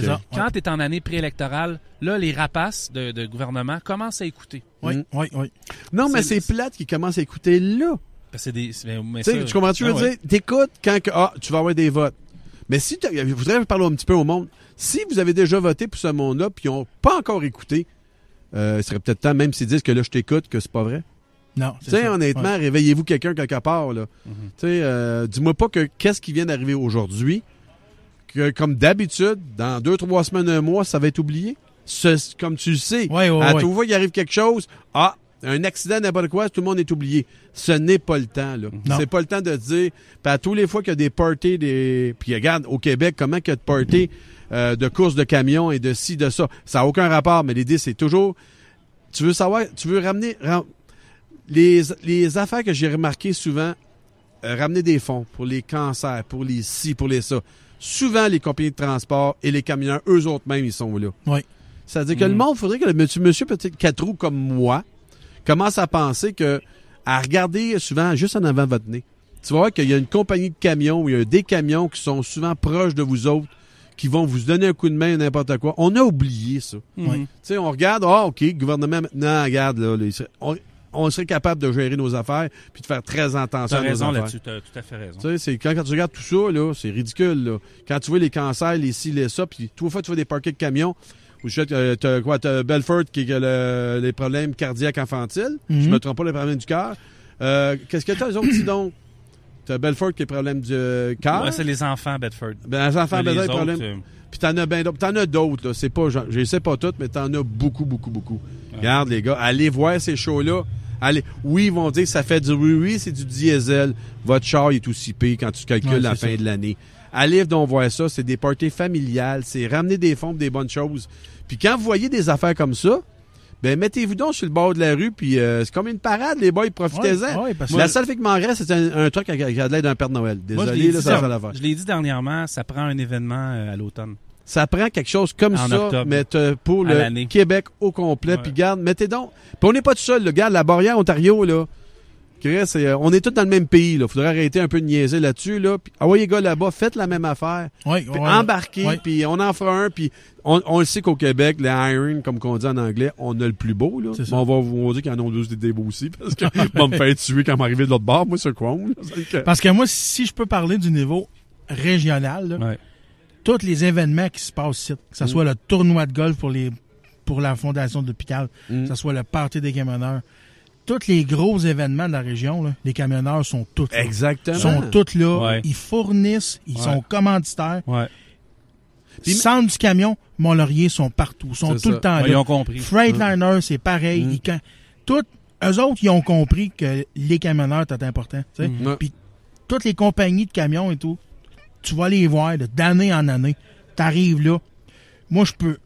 tu es en année préélectorale, là, les rapaces de, de gouvernement commencent à écouter. Oui, Mm. oui, oui. Non, mais C'est- c'est plate qui commence à écouter là. C'est des, mais Tu ça- comprends veux Ah ouais. dire? T'écoutes quand que, ah, tu vas avoir des votes. Mais si tu je voudrais parler un petit peu au monde. Si vous avez déjà voté pour ce monde-là, puis ils n'ont pas encore écouté, euh, il serait peut-être temps, même s'ils disent que là, je t'écoute, que c'est pas vrai. Non, Tu sais, honnêtement, Ouais. réveillez-vous quelqu'un quelque part, là. Mhm. Tu sais, euh, dis-moi pas que qu'est-ce qui vient d'arriver aujourd'hui, que comme d'habitude, dans deux, trois semaines, un mois, ça va être oublié. Ce- comme tu le sais, Ouais, ouais, à tout fois, il arrive quelque chose, ah, un accident, n'importe quoi, tout le monde est oublié. Ce n'est pas le temps, là. Non. C'est pas le temps de dire, puis à tous les fois qu'il y a des parties, des... puis regarde, au Québec, comment qu'il y a de parties euh, de courses de camions et de ci, de ça. Ça n'a aucun rapport, mais l'idée, c'est toujours, tu veux savoir, tu veux ramener, ram- les, les affaires que j'ai remarquées souvent, euh, ramener des fonds pour les cancers, pour les ci, pour les ça. Souvent, les compagnies de transport et les camionneurs, eux autres même, ils sont là. Oui. C'est-à-dire que le Mm. monde, faudrait que le monsieur, monsieur peut-être quatre roues comme moi commence à penser que, à regarder souvent juste en avant de votre nez. Tu vas voir qu'il y a une compagnie de camions il y a des camions qui sont souvent proches de vous autres, qui vont vous donner un coup de main, n'importe quoi. On a oublié ça. Ouais. Tu sais, on regarde, ah, OK, gouvernement, maintenant, regarde, là, les- on, on serait capable de gérer nos affaires puis de faire très attention T'as à nos raison là-dessus, t'as tout à fait raison. Tu sais, c'est quand, quand tu regardes tout ça, là, c'est ridicule, là. Quand tu vois les cancers, les ci, les ça, puis trois fois tu vois des parquets de camions, ou je sais, euh, t'as quoi, t'as Belfort qui a le- les problèmes cardiaques infantiles, je Mhm. me trompe pas, les problèmes du cœur. Euh, Qu'est-ce que t'as, les autres, dis donc? T'as Belfort qui a des problèmes du euh, cœur? Ouais, c'est les enfants, Bedford. ben, les enfants, problèmes. autres, euh, Puis t'en as bien d'autres. T'en as d'autres, là. C'est pas, je les sais pas toutes, mais t'en as beaucoup, beaucoup, beaucoup. Regarde, les gars, allez voir ces shows-là. Allez, oui, ils vont dire que ça fait du oui, oui, c'est du diesel. Votre char il est aussi pire quand tu calcules Ouais, la fin ça. de l'année. Allez donc voir ça, c'est des parties familiales, c'est ramener des fonds pour des bonnes choses. Puis quand vous voyez des affaires comme ça, ben mettez-vous donc sur le bord de la rue, puis euh, c'est comme une parade, les boys, profitez-en. Que- La seule fait m'en reste, c'est un, un truc qui a, qui a de l'air d'un Père Noël. moi, je Désolé, là, ça l'affaire. Je l'ai dit dernièrement, ça prend un événement euh, à l'automne. Ça prend quelque chose comme En ça, octobre. mais pour À le. Québec au complet. Puis garde, mettez donc. Puis on n'est pas tout seul, le gars. La barrière Ontario, là. Chris, euh, on est tous dans le même pays. Là. Faudrait arrêter un peu de niaiser là-dessus. Là. Ah ouais, les gars là-bas, faites la même affaire. Oui, Puis ouais. embarquez, Ouais. puis on en fera un. Puis on, on le sait qu'au Québec, les Iron, comme qu'on dit en anglais, on a le plus beau. Là. Mais on va vous dire qu'il y en a tous des beaux aussi. Parce que va me faire tuer quand m'arriver de l'autre bord, moi, ce Chrome. que- Parce que moi, si je peux parler du niveau régional, là, Ouais. tous les événements qui se passent ici, que ce Mm. soit le tournoi de golf pour les pour la fondation de l'hôpital, Mm. que ce soit le party des camionneurs, tous les gros événements de la région, là, les camionneurs sont tous là. Exactement. Ils sont tous là, Ouais. ils fournissent, ils Ouais. sont commanditaires. Ouais. Centre du camion, Mont-Laurier sont partout, sont tout ça. le temps Ouais, ils là. ont compris. Freightliner, c'est pareil. Mm. Ils Tout, eux autres, ils ont compris que les camionneurs, c'est important. tu sais. Mm. Puis toutes les compagnies de camions et tout, tu vas les voir d'année en année. T'arrives là. Moi, je peux.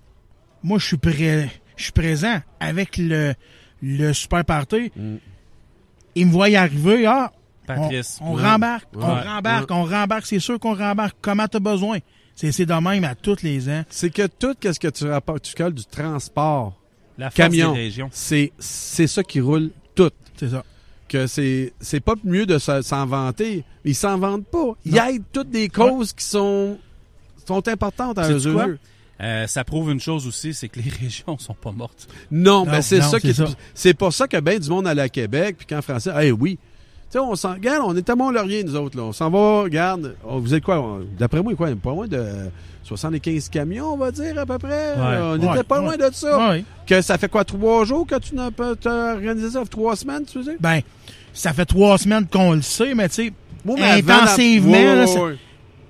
Moi, je suis prêt. Je suis présent avec le, le super party. Mm. Ils me voient y arriver. Ah, on, Patrice. on Ouais. rembarque, on Ouais. rembarque, on rembarque. C'est sûr qu'on rembarque. Comment t'as besoin? C'est c'est de même à tous les ans. C'est que tout ce que tu rapportes, tu colles du transport, La camion, c'est c'est ça qui roule tout. C'est ça. Que c'est c'est pas mieux de se- s'en vanter. Ils s'en vantent pas. Ils Non. aident toutes des causes qui sont sont importantes à eux. Euh, ça prouve une chose aussi, c'est que les régions sont pas mortes. Non, mais c'est non, ça qui c'est c'est pour ça que ben du monde allait à Québec puis qu'en français, eh oui. Tu sais, on s'en regarde, on est à Mont-Laurier, nous autres, là. On s'en va, regarde. oh, vous êtes quoi? D'après moi, quoi? Pas loin de 75 camions, on va dire, à peu près? on n'était Ouais, pas ouais. loin de ça. Ouais. Que ça fait quoi, trois jours que tu n'as pas organisé ça? Trois semaines, tu veux dire? Ben, ça fait trois semaines qu'on le sait, mais tu sais, la- Intensivement, Ouais, là.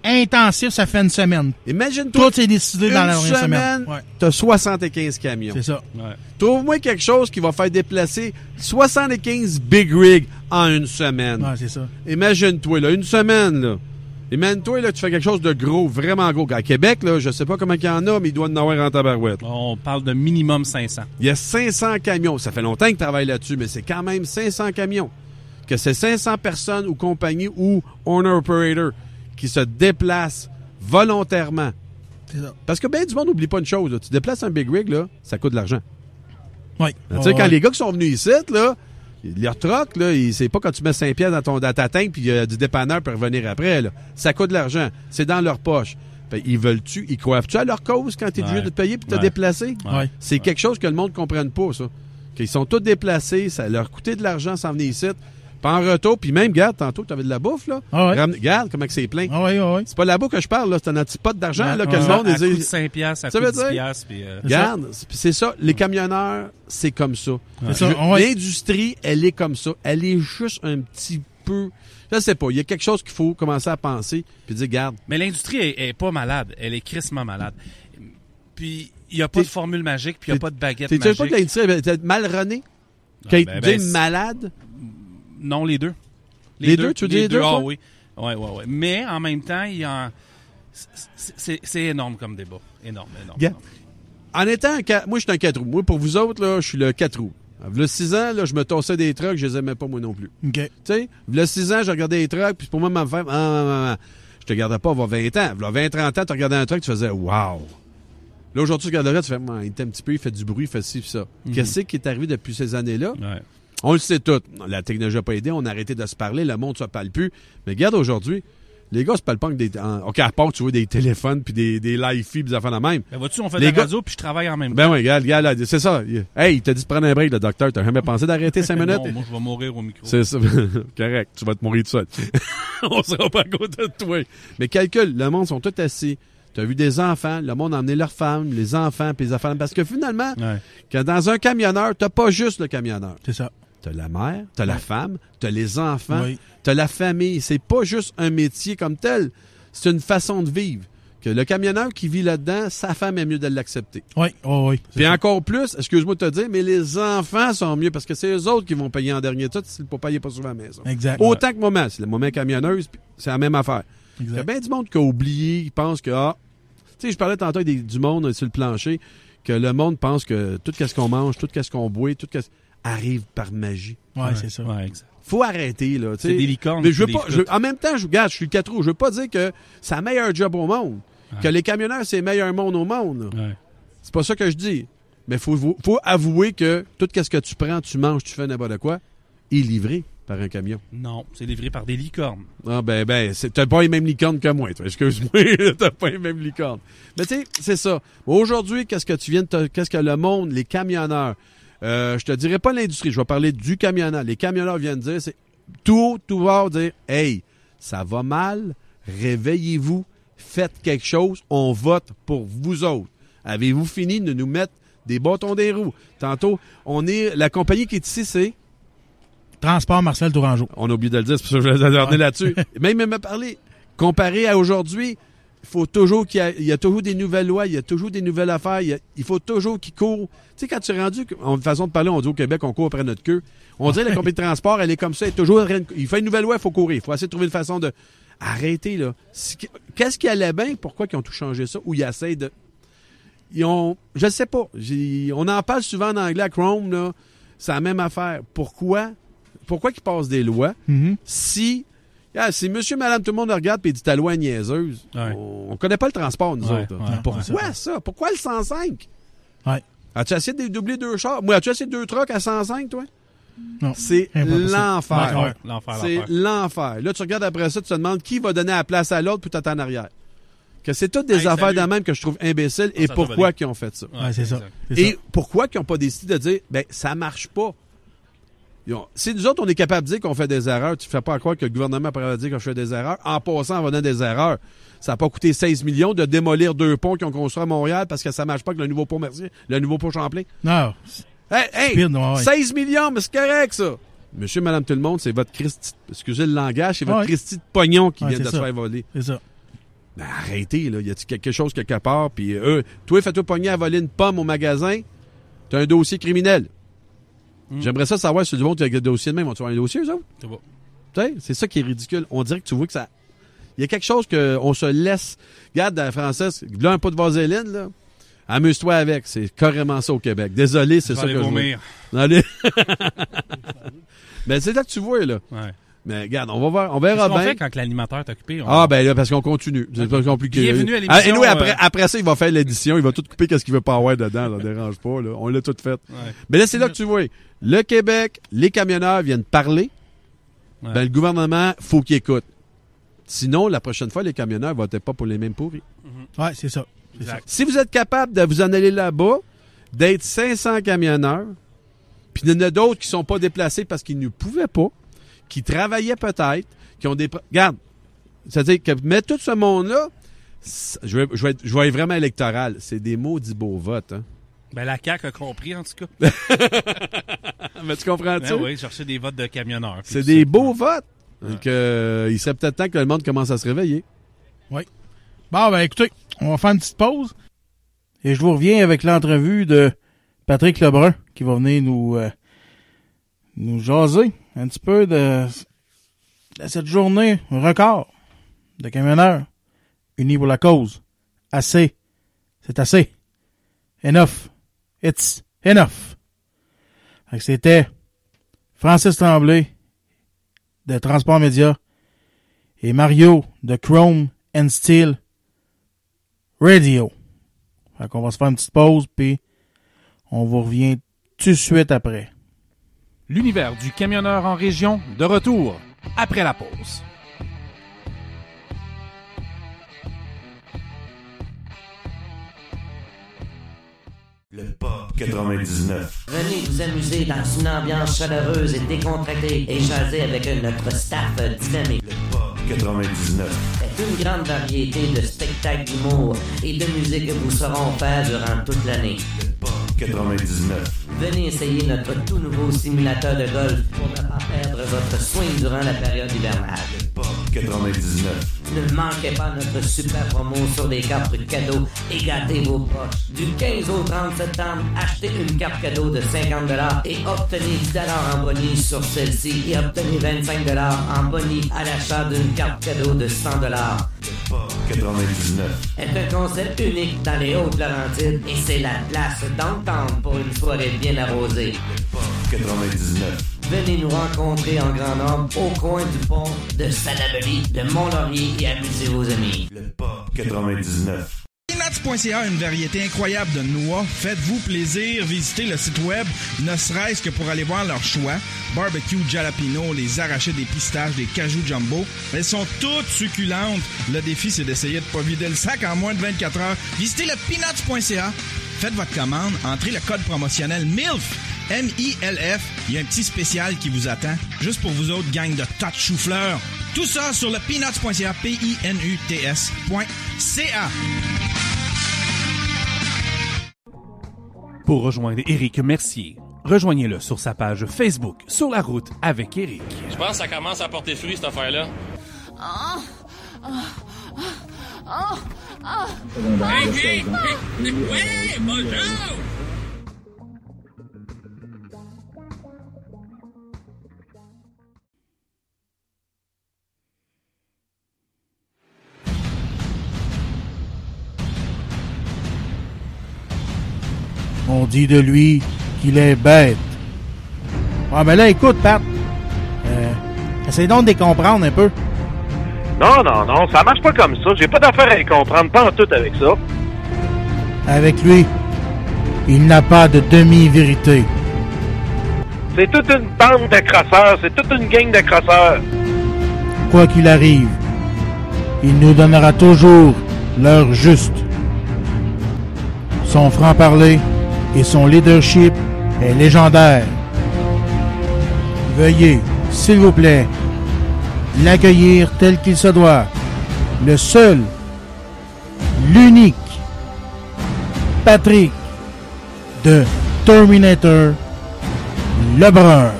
Intensif, ça fait une semaine. Imagine-toi, Tout est décidé dans la semaine. semaine, Ouais, t'as 75 camions. c'est ça. Ouais. Trouve-moi quelque chose qui va faire déplacer 75 big rigs en une semaine. Ouais, c'est ça. Imagine-toi, là, une semaine, là. Imagine-toi, là, tu fais quelque chose de gros, vraiment gros. À Québec, là, je sais pas comment il y en a, mais il doit en avoir en tabarouette. On parle de minimum 500. Il y a 500 camions. Ça fait longtemps qu'ils travaillent là-dessus, mais c'est quand même 500 camions. Que c'est 500 personnes ou compagnies ou owner-operator qui se déplacent volontairement. Parce que ben du monde n'oublie pas une chose. là. Tu déplaces un big rig, là, ça coûte de l'argent. Oui. Tu sais, quand les gars qui sont venus ici, là, leur troc, là, c'est pas quand tu mets 5 pièces dans, ton, dans ta tank puis il y a du dépanneur pour revenir après. Là. Ça coûte de l'argent. C'est dans leur poche. Ils veulent-tu, ils croient-tu à leur cause quand tu es obligé de te payer pour te Ouais. déplacer? Ouais. C'est quelque chose que le monde ne comprenne pas, ça. Qu'ils sont tous déplacés, ça leur coûtait de l'argent s'en venir ici. Puis en retour, puis même, garde, tantôt, tu avais de la bouffe, là. Ah ouais. Ramène- Regarde comment que c'est plein. Ah oui, ah oui. C'est pas là-bas que je parle, là. C'est un antipote d'argent, Ouais, là, que ouais. le monde à coût de 5 piastres, à Ça de dire- 10 piastres, puis, euh, Regarde, c'est- c'est ça. Les camionneurs, c'est comme ça. C'est ça, Je- ouais. L'industrie, elle est comme ça. Elle est juste un petit peu. Je sais pas. Il y a quelque chose qu'il faut commencer à penser puis dire, garde. Mais l'industrie est, est pas malade. Elle est crissement malade. Puis, il n'y a pas de formule magique, puis il n'y a pas de baguette Tu sais pas que magique. l'industrie elle est mal renée? Ah, Qu'elle ben, est ben, malade? Non, les deux. Les deux, tu dire les deux, Ah oui. Ouais, ouais, ouais. Mais en même temps, il y a... c'est- énorme comme débat. Énorme, énorme. En étant un moi, je suis un 4 roues. Moi, pour vous autres, là, je suis le 4 roues. Le 6 ans, là, je me tossais des trucks, je les aimais pas, moi non plus. OK. Tu sais, le 6 ans, je regardais les trucks, puis pour moi, ma femme, ah, ah, ah, ah. je te regardais pas avoir 20 ans. Là, 20, 30 ans, tu regardais un truck, tu faisais, wow. Là, aujourd'hui, tu regarderais, tu fais, il était un petit peu, il fait du bruit, il fait ci, puis ça. Qu'est-ce qui est arrivé depuis ces années-là? Ouais. On le sait tout. La technologie n'a pas aidé, on a arrêté de se parler, le monde ne se parle plus. Mais regarde aujourd'hui, les gars se parlent pas que des. en- OK, à part, tu vois, des téléphones puis des, des live feeds, des affaires de même. Ben, vois-tu, on fait Les de la gars- puis je travaille en même temps. Ben oui, regarde, regarde, c'est ça. Hey, il t'a dit de prendre un break, le docteur. T'as jamais pensé d'arrêter 5 minutes? Non, moi, je vais mourir au micro. C'est ça. Correct. Tu vas te mourir tout seul. On sera pas à côté de toi. Mais calcule, le monde sont tous assis. Tu as vu des enfants, le monde a emmené leurs femmes, les enfants, puis les enfants. Parce que finalement, Ouais. que dans un camionneur, t'as pas juste le camionneur. C'est ça. T'as la mère, t'as la femme, t'as les enfants, Oui. t'as la famille. C'est pas juste un métier comme tel. C'est une façon de vivre. Que le camionneur qui vit là-dedans, sa femme est mieux de l'accepter. Oui, oh, oui. C'est Puis ça. encore plus, excuse-moi de te dire, mais les enfants sont mieux parce que c'est eux autres qui vont payer en dernier tout si le papa n'est pas souvent à la maison. Exact. Autant que maman. Si la maman est camionneuse, c'est la même affaire. Il y a bien du monde qui a oublié, qui pense que, ah, tu sais, je parlais tantôt des- du monde sur le plancher, que le monde pense que tout ce qu'on mange, tout ce qu'on boit, tout ce arrive par magie. Ouais, c'est ça. Ouais, exact. Faut arrêter, là. C'est des licornes Mais je veux qui pas, les je- en même temps, je regarde, je suis le 4 roues. Je veux pas dire que c'est le meilleur job au monde. Que les camionneurs, c'est le meilleur monde au monde. C'est pas ça que je dis. Mais faut, faut avouer que tout ce que tu prends, tu manges, tu fais n'importe quoi, est livré par un camion. Non, c'est livré par des licornes. Ah ben ben, c'est- t'as pas les mêmes licornes que moi. Excuse-moi, t'as pas les mêmes licornes. Mais tu sais, c'est ça. Aujourd'hui, qu'est-ce que tu viens de te- qu'est-ce que le monde, les camionneurs, euh, je te dirais pas l'industrie, je vais parler du camionneur. Les camionneurs viennent dire, c'est tout, tout va dire, hey, ça va mal, réveillez-vous, faites quelque chose, on vote pour vous autres. Avez-vous fini de nous mettre des bâtons des roues? Tantôt, on est, la compagnie qui est ici, c'est Transport Marcel Tourangeau. on a oublié de le dire, c'est pour ça que je Ouais. là-dessus. Même me parler. Comparé à aujourd'hui, il faut toujours qu'il y, il y a toujours des nouvelles lois, il y a toujours des nouvelles affaires, il, y a- il faut toujours qu'ils courent. Tu sais, quand tu es rendu, en façon de parler, on dit au Québec, on court après notre queue. On dirait la compagnie de transport, elle est comme ça, elle est toujours, il fait une nouvelle loi, il faut courir. Il faut essayer de trouver une façon de arrêter, là. Qu'est-ce qui allait bien? Pourquoi ils ont tout changé ça? Ou ils essayent de, ils ont, je ne sais pas. On en parle souvent en anglais à Chrome, là. C'est la même affaire. Pourquoi? Pourquoi qu'ils passent des lois Mhm. si, ah, si monsieur, madame, tout le monde regarde et dit ta loi est niaiseuse, Ouais. on, on connaît pas le transport, nous Ouais, autres. ouais, Pourquoi ouais. ça? Pourquoi le 105? Ouais. As-tu essayé de doubler deux chars? Moi, as-tu essayé deux trucks à 105, toi? Non. C'est l'enfer. C'est l'enfer. Là, tu regardes après ça, tu te demandes qui va donner la place à l'autre pour t'attendre en arrière. Que c'est toutes des Hey, affaires de même que je trouve imbéciles et ça va pourquoi qu'ils ont fait ça. Ouais, c'est ça. Et pourquoi qu'ils n'ont pas décidé de dire, ben, ça marche pas? Ont- Si nous autres, on est capable de dire qu'on fait des erreurs, tu ne fais pas croire que le gouvernement pourrait dire qu'on fait des erreurs. En passant, en venant des erreurs, ça n'a pas coûté 16 millions de démolir deux ponts qu'ils ont construits à Montréal parce que ça marche pas avec le nouveau pont Mercier, le nouveau pont Champlain. Non. Hey, hey, Speed, ouais, ouais. 16 millions, mais c'est correct, ça. Monsieur, madame, tout le monde, c'est votre Christi, excusez le langage, c'est votre Ouais. Christi de pognon qui Ouais, vient de se faire voler. C'est ça. Ben, arrêtez, là. Y a-t-il quelque chose quelque part? Puis, eux, toi, fais-toi pogner à voler une pomme au magasin. T'as un dossier criminel. Mm. J'aimerais ça savoir si du monde qui a un dossier de même. On un dossier, eux autres? C'est bon. Tu sais, c'est ça qui est ridicule. On dirait que tu vois que ça. Il y a quelque chose qu'on se laisse. Regarde, la française, là, un pot de vaseline, là. Amuse-toi avec. C'est carrément ça au Québec. Désolé, c'est ça que je vomir. Allez. Ben, c'est là que tu vois, là. Ouais. Mais regarde, on va voir, on verra Qu'est-ce qu'on bien. fait quand l'animateur est occupé? On- Ah ben là, parce qu'on continue. C'est pas compliqué. Bienvenue à Ah, l'émission, et nous, après, euh, après ça, il va faire l'édition. Il va tout couper qu'est-ce qu'il veut pas avoir dedans. Ça dérange pas. Là. On l'a tout fait. Ouais. Mais là, c'est là que tu vois. Le Québec, les camionneurs viennent parler. Ouais. Ben, le gouvernement, faut qu'il écoute. Sinon, la prochaine fois, les camionneurs votaient pas pour les mêmes pourris. Ouais, c'est ça. C'est ça. Exact. Si vous êtes capable de vous en aller là-bas, d'être 500 camionneurs, puis il y en a d'autres qui sont pas déplacés parce qu'ils ne pouvaient pas, qui travaillaient peut-être, qui ont des... Regarde, c'est-à-dire que mettre tout ce monde-là, je vais, je, vais être, je vais être vraiment électoral. C'est des maudits beaux votes. Hein. Ben, la CAQ a compris, en tout cas. Mais tu comprends-tu? Ben oui, chercher des votes de camionneurs. C'est des ça. beaux votes. Donc, euh, il serait peut-être temps que le monde commence à se réveiller. Bon, ben écoutez, on va faire une petite pause. Et je vous reviens avec l'entrevue de Patrick Lebrun qui va venir nous, euh, nous jaser un petit peu de, de cette journée record de camionneurs unis pour la cause. Assez. C'est assez. Enough. It's enough. C'était Francis Tremblay de Transport Média et Mario de Chrome and Steel Radio. Fait qu'on va se faire une petite pause, puis on vous revient tout de suite après. L'univers du camionneur en région, de retour après la pause. Le Pop 99. Venez vous amuser dans une ambiance chaleureuse et décontractée et jaser avec notre staff dynamique. Le Pop 99. C'est une grande variété de spectacles d'humour et de musique que vous saurons faire durant toute l'année. Le Pop 99. Venez essayer notre tout nouveau simulateur de golf pour ne pas perdre votre swing durant la période hivernale. Le Pop 99. Ne manquez pas notre super promo sur les cartes cadeaux et gâtez vos poches. Du 15 au 30 septembre, achetez une carte cadeau de 50 et obtenez 10 en bonus sur celle-ci et obtenez 25 en bonus à l'achat d'une carte cadeau de 100 Le Pop 99. est un concept unique dans les Hautes-Laurentides et c'est la place d'entendre pour une soirée bien arrosée. Le Pop 99. Venez nous rencontrer en grand nombre au coin du pont de Salaberry, de Mont-Laurier et amusez vos amis. Le Pop 99. Peanuts.ca, une variété incroyable de noix. Faites-vous plaisir, visitez le site web, ne serait-ce que pour aller voir leur choix. Barbecue jalapeno, les arrachés des pistaches, des cajou jumbo. Elles sont toutes succulentes. Le défi, c'est d'essayer de pas vider le sac en moins de 24 heures. Visitez le peanuts.ca. Faites votre commande, entrez le code promotionnel MILF. M-I-L-F. Il y a un petit spécial qui vous attend, juste pour vous autres, gang de tas de chou-fleurs. Tout ça sur le peanuts.ca, P-I-N-U-T-S.ca. Pour rejoindre Éric Mercier, rejoignez-le sur sa page Facebook Sur la route avec Éric. Je pense que ça commence à porter fruit, cette affaire-là. Hey, ouais, bonjour! Dit de lui qu'il est bête. Ah ben là, écoute, Pat. Euh, essaye donc de les comprendre un peu. Non, non, non, ça marche pas comme ça. J'ai pas d'affaire à y comprendre, pas en tout avec ça. Avec lui, il n'a pas de demi-vérité. C'est toute une bande de crosseurs, c'est toute une gang de crosseurs. Quoi qu'il arrive, il nous donnera toujours l'heure juste. Son franc-parler et son leadership est légendaire. Veuillez, s'il vous plaît, l'accueillir tel qu'il se doit. Le seul, l'unique, Patrick de Terminator Lebrun.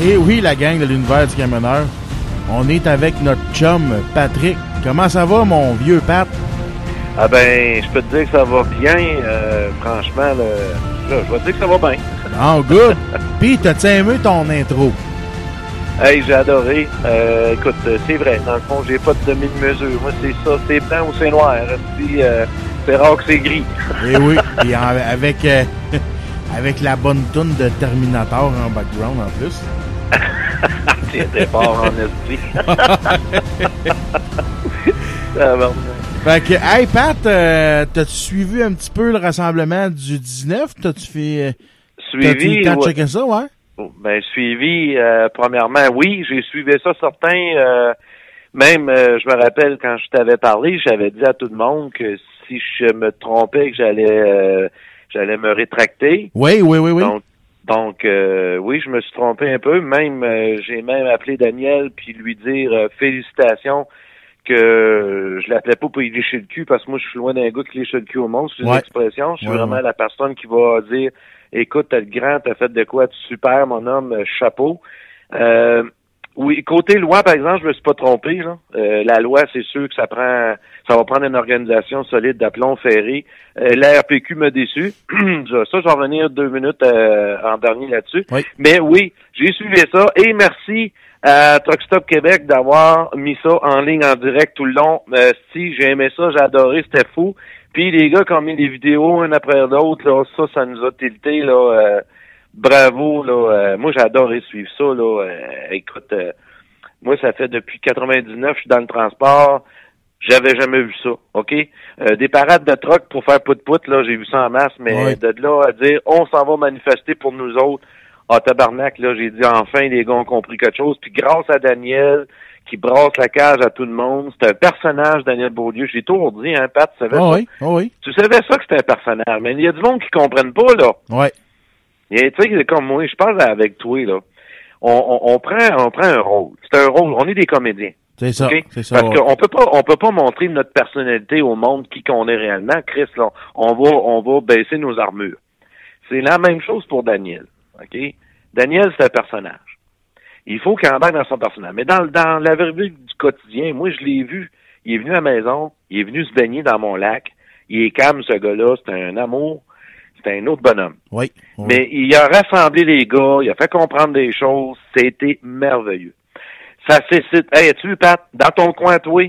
Et oui, la gang de l'univers du camionneur, on est avec notre chum Patrick. Comment ça va, mon vieux Pat? Ah ben, je peux te dire que ça va bien. euh, franchement, là, là, je vais te dire que ça va bien. Oh, good. Puis, t'as-tu aimé ton intro? Hey, j'ai adoré. Euh, écoute, euh, c'est vrai, dans le fond, j'ai pas de demi-mesure. Moi, c'est ça, c'est blanc ou c'est noir. Puis, euh, c'est rare que c'est gris. Eh oui, et en- avec, euh, Avec la bonne toune de Terminator en background en plus. T'es fort en esprit. Fait que, hey Pat, euh, t'as-tu suivi un petit peu le rassemblement du 19? T'as-tu fait. euh, T'as-tu eu Suivi, de ouais. checker ça, ouais? Ben, suivi, euh, premièrement, oui, j'ai suivi ça, certains. euh, même, euh, je me rappelle, quand je t'avais parlé, j'avais dit à tout le monde que si je me trompais, que j'allais euh, j'allais me rétracter. Oui, oui, oui, oui. Donc, donc euh, oui, je me suis trompé un peu. Même, euh, j'ai même appelé Daniel puis lui dire euh, félicitations que je l'appelais pas pour y lécher le cul parce que moi, je suis loin d'un gars qui lèche le cul au monde. C'est une Ouais. expression. Je suis Ouais, vraiment ouais. la personne qui va dire écoute, t'as le grand, t'as fait de quoi de super, mon homme, euh, chapeau. Euh, oui, côté loi, par exemple, je me suis pas trompé. Là. Euh, la loi, c'est sûr que ça prend, ça va prendre une organisation solide d'aplomb ferré. Euh, la RPQ m'a déçu. ça, je vais revenir deux minutes euh, en dernier là-dessus. Mais oui, j'ai suivi ça et merci à Truck Stop Québec d'avoir mis ça en ligne en direct tout le long. Euh, si j'ai aimé ça, j'ai adoré, c'était fou. Puis les gars qui ont mis des vidéos un après l'autre, là, ça, ça nous a tilté là. euh, bravo là. Euh, moi, j'ai adoré suivre ça là. Euh, écoute, euh, moi, ça fait depuis 99, je suis dans le transport. J'avais jamais vu ça, OK? Euh, des parades de troc pour faire pout-pout, là, j'ai vu ça en masse, mais de là à dire on s'en va manifester pour nous autres, ah tabarnak, là, j'ai dit enfin les gars ont compris quelque chose. Puis grâce à Daniel, qui brasse la cage à tout le monde, c'est un personnage, Daniel Beaulieu. J'ai toujours dit, hein, Pat, tu savais Ah ça? oui, ah oui. Tu savais ça que c'était un personnage, mais il y a du monde qui comprennent pas, là. Ouais. Et tu sais, c'est comme moi, je parle avec toi, là. On, on, on prend, on prend un rôle. C'est un rôle. On est des comédiens. C'est ça, c'est ça, Parce ouais. qu'on peut pas, on peut pas montrer notre personnalité au monde qui qu'on est réellement. Chris, là, on va, on va baisser nos armures. C'est la même chose pour Daniel. OK? Daniel, c'est un personnage. Il faut qu'il embarque dans son personnage. Mais dans, dans la vie du quotidien, moi, je l'ai vu. Il est venu à la maison, il est venu se baigner dans mon lac. Il est calme, ce gars-là. C'est un amour. C'est un autre bonhomme. Oui. oui. Mais il a rassemblé les gars, il a fait comprendre des choses, c'était merveilleux. Ça c'est c'est- hey, as-tu vu Pat, dans ton coin toi,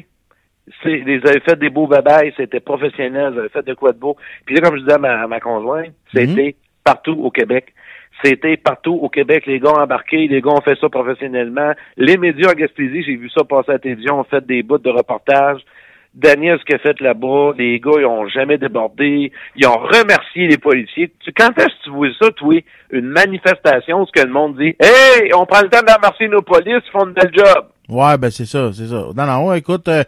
c'est ils avaient fait des beaux babayes, c'était professionnel, ils avaient fait de quoi de beau. Puis là comme je disais à ma, à ma conjointe, c'était partout au Québec. C'était partout au Québec, les gars ont embarqué, les gars ont fait ça professionnellement. Les médias en Gaspésie, j'ai vu ça passer à la télévision, ont fait des bouts de reportage. Daniel, ce qu'il a fait là-bas, les gars, ils ont jamais débordé. Ils ont remercié les policiers. Tu, quand est-ce que tu vois ça, toi, une manifestation, ce que le monde dit, hey, on prend le temps de remercier nos polices, ils font une belle job. Ouais, ben c'est ça, c'est ça. Non, non, écoute, euh,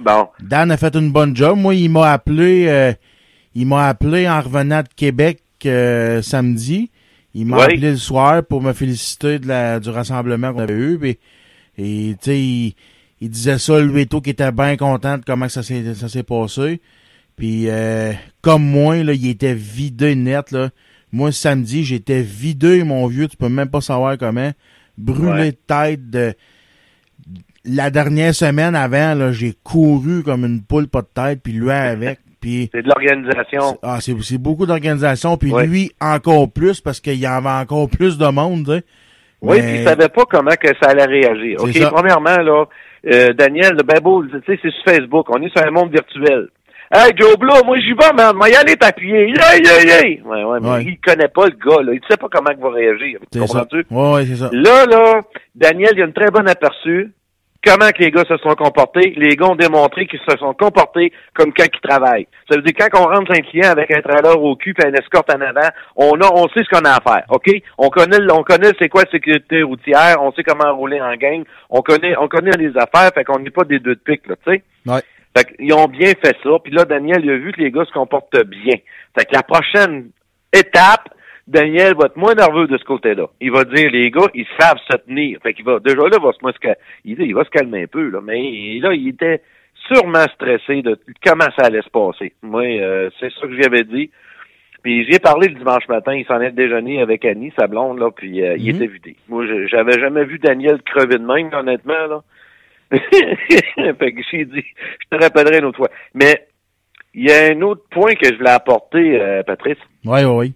bon. Dan a fait une bonne job. Moi, il m'a appelé, euh, il m'a appelé en revenant de Québec euh, samedi. Il m'a appelé le soir pour me féliciter de la, du rassemblement qu'on avait eu. puis- et tu sais, il, il disait ça, lui et tout, qui était bien content de comment ça s'est ça s'est passé. Puis euh, comme moi, là, il était vidé net. Là. Moi, samedi, j'étais vidé, mon vieux, tu peux même pas savoir comment. Brûlé Ouais. de tête de la dernière semaine avant, là, j'ai couru comme une poule pas de tête, puis lui avec. Puis C'est de l'organisation. ah, c'est c'est beaucoup d'organisation, puis Ouais. lui encore plus parce qu'il y avait encore plus de monde. tu sais. Oui, Mais- puis il savait pas comment que ça allait réagir. OK, ça. premièrement, là, euh, Daniel, ben beau, tu sais, c'est sur Facebook. On est sur un monde virtuel. Hey, Joe Blow, moi, j'y vais, man. Moi, y aller t'appuyer. Yeah, yeah, yeah. Ouais, ouais, mais Ouais. il connaît pas le gars, là. Il sait pas comment il va réagir. C'est ça. Comprends-tu? Ouais, ouais, c'est ça. Là, là, Daniel, il y a une très bonne aperçu. Comment que les gars se sont comportés. Les gars ont démontré qu'ils se sont comportés comme quand ils travaillent. Ça veut dire quand on rentre un client avec un trailer au cul et un escorte en avant, on a, on sait ce qu'on a à faire, OK? On connaît, on connaît c'est quoi la sécurité routière, on sait comment rouler en gang, on connaît, on connaît les affaires, fait qu'on n'est pas des deux de pique, là, tu sais? Ouais. Fait qu'ils ont bien fait ça. Puis là, Daniel, il a vu que les gars se comportent bien. Fait que la prochaine étape, Daniel va être moins nerveux de ce côté-là. Il va dire, les gars, ils savent se tenir. Fait qu'il va, déjà là, il va se, il, il va se calmer un peu, là. Mais là, il était sûrement stressé de comment ça allait se passer. Moi, euh, c'est ça que j'avais dit. Puis j'y ai parlé le dimanche matin, il s'en est déjeuné avec Annie, sa blonde, là, puis euh, il Mhm. était vidé. Moi, je- j'avais jamais vu Daniel crever de même, honnêtement, là. fait que j'ai dit, je te rappellerai une autre fois. Mais il y a un autre point que je voulais apporter, euh, Patrice. Ouais, ouais, ouais.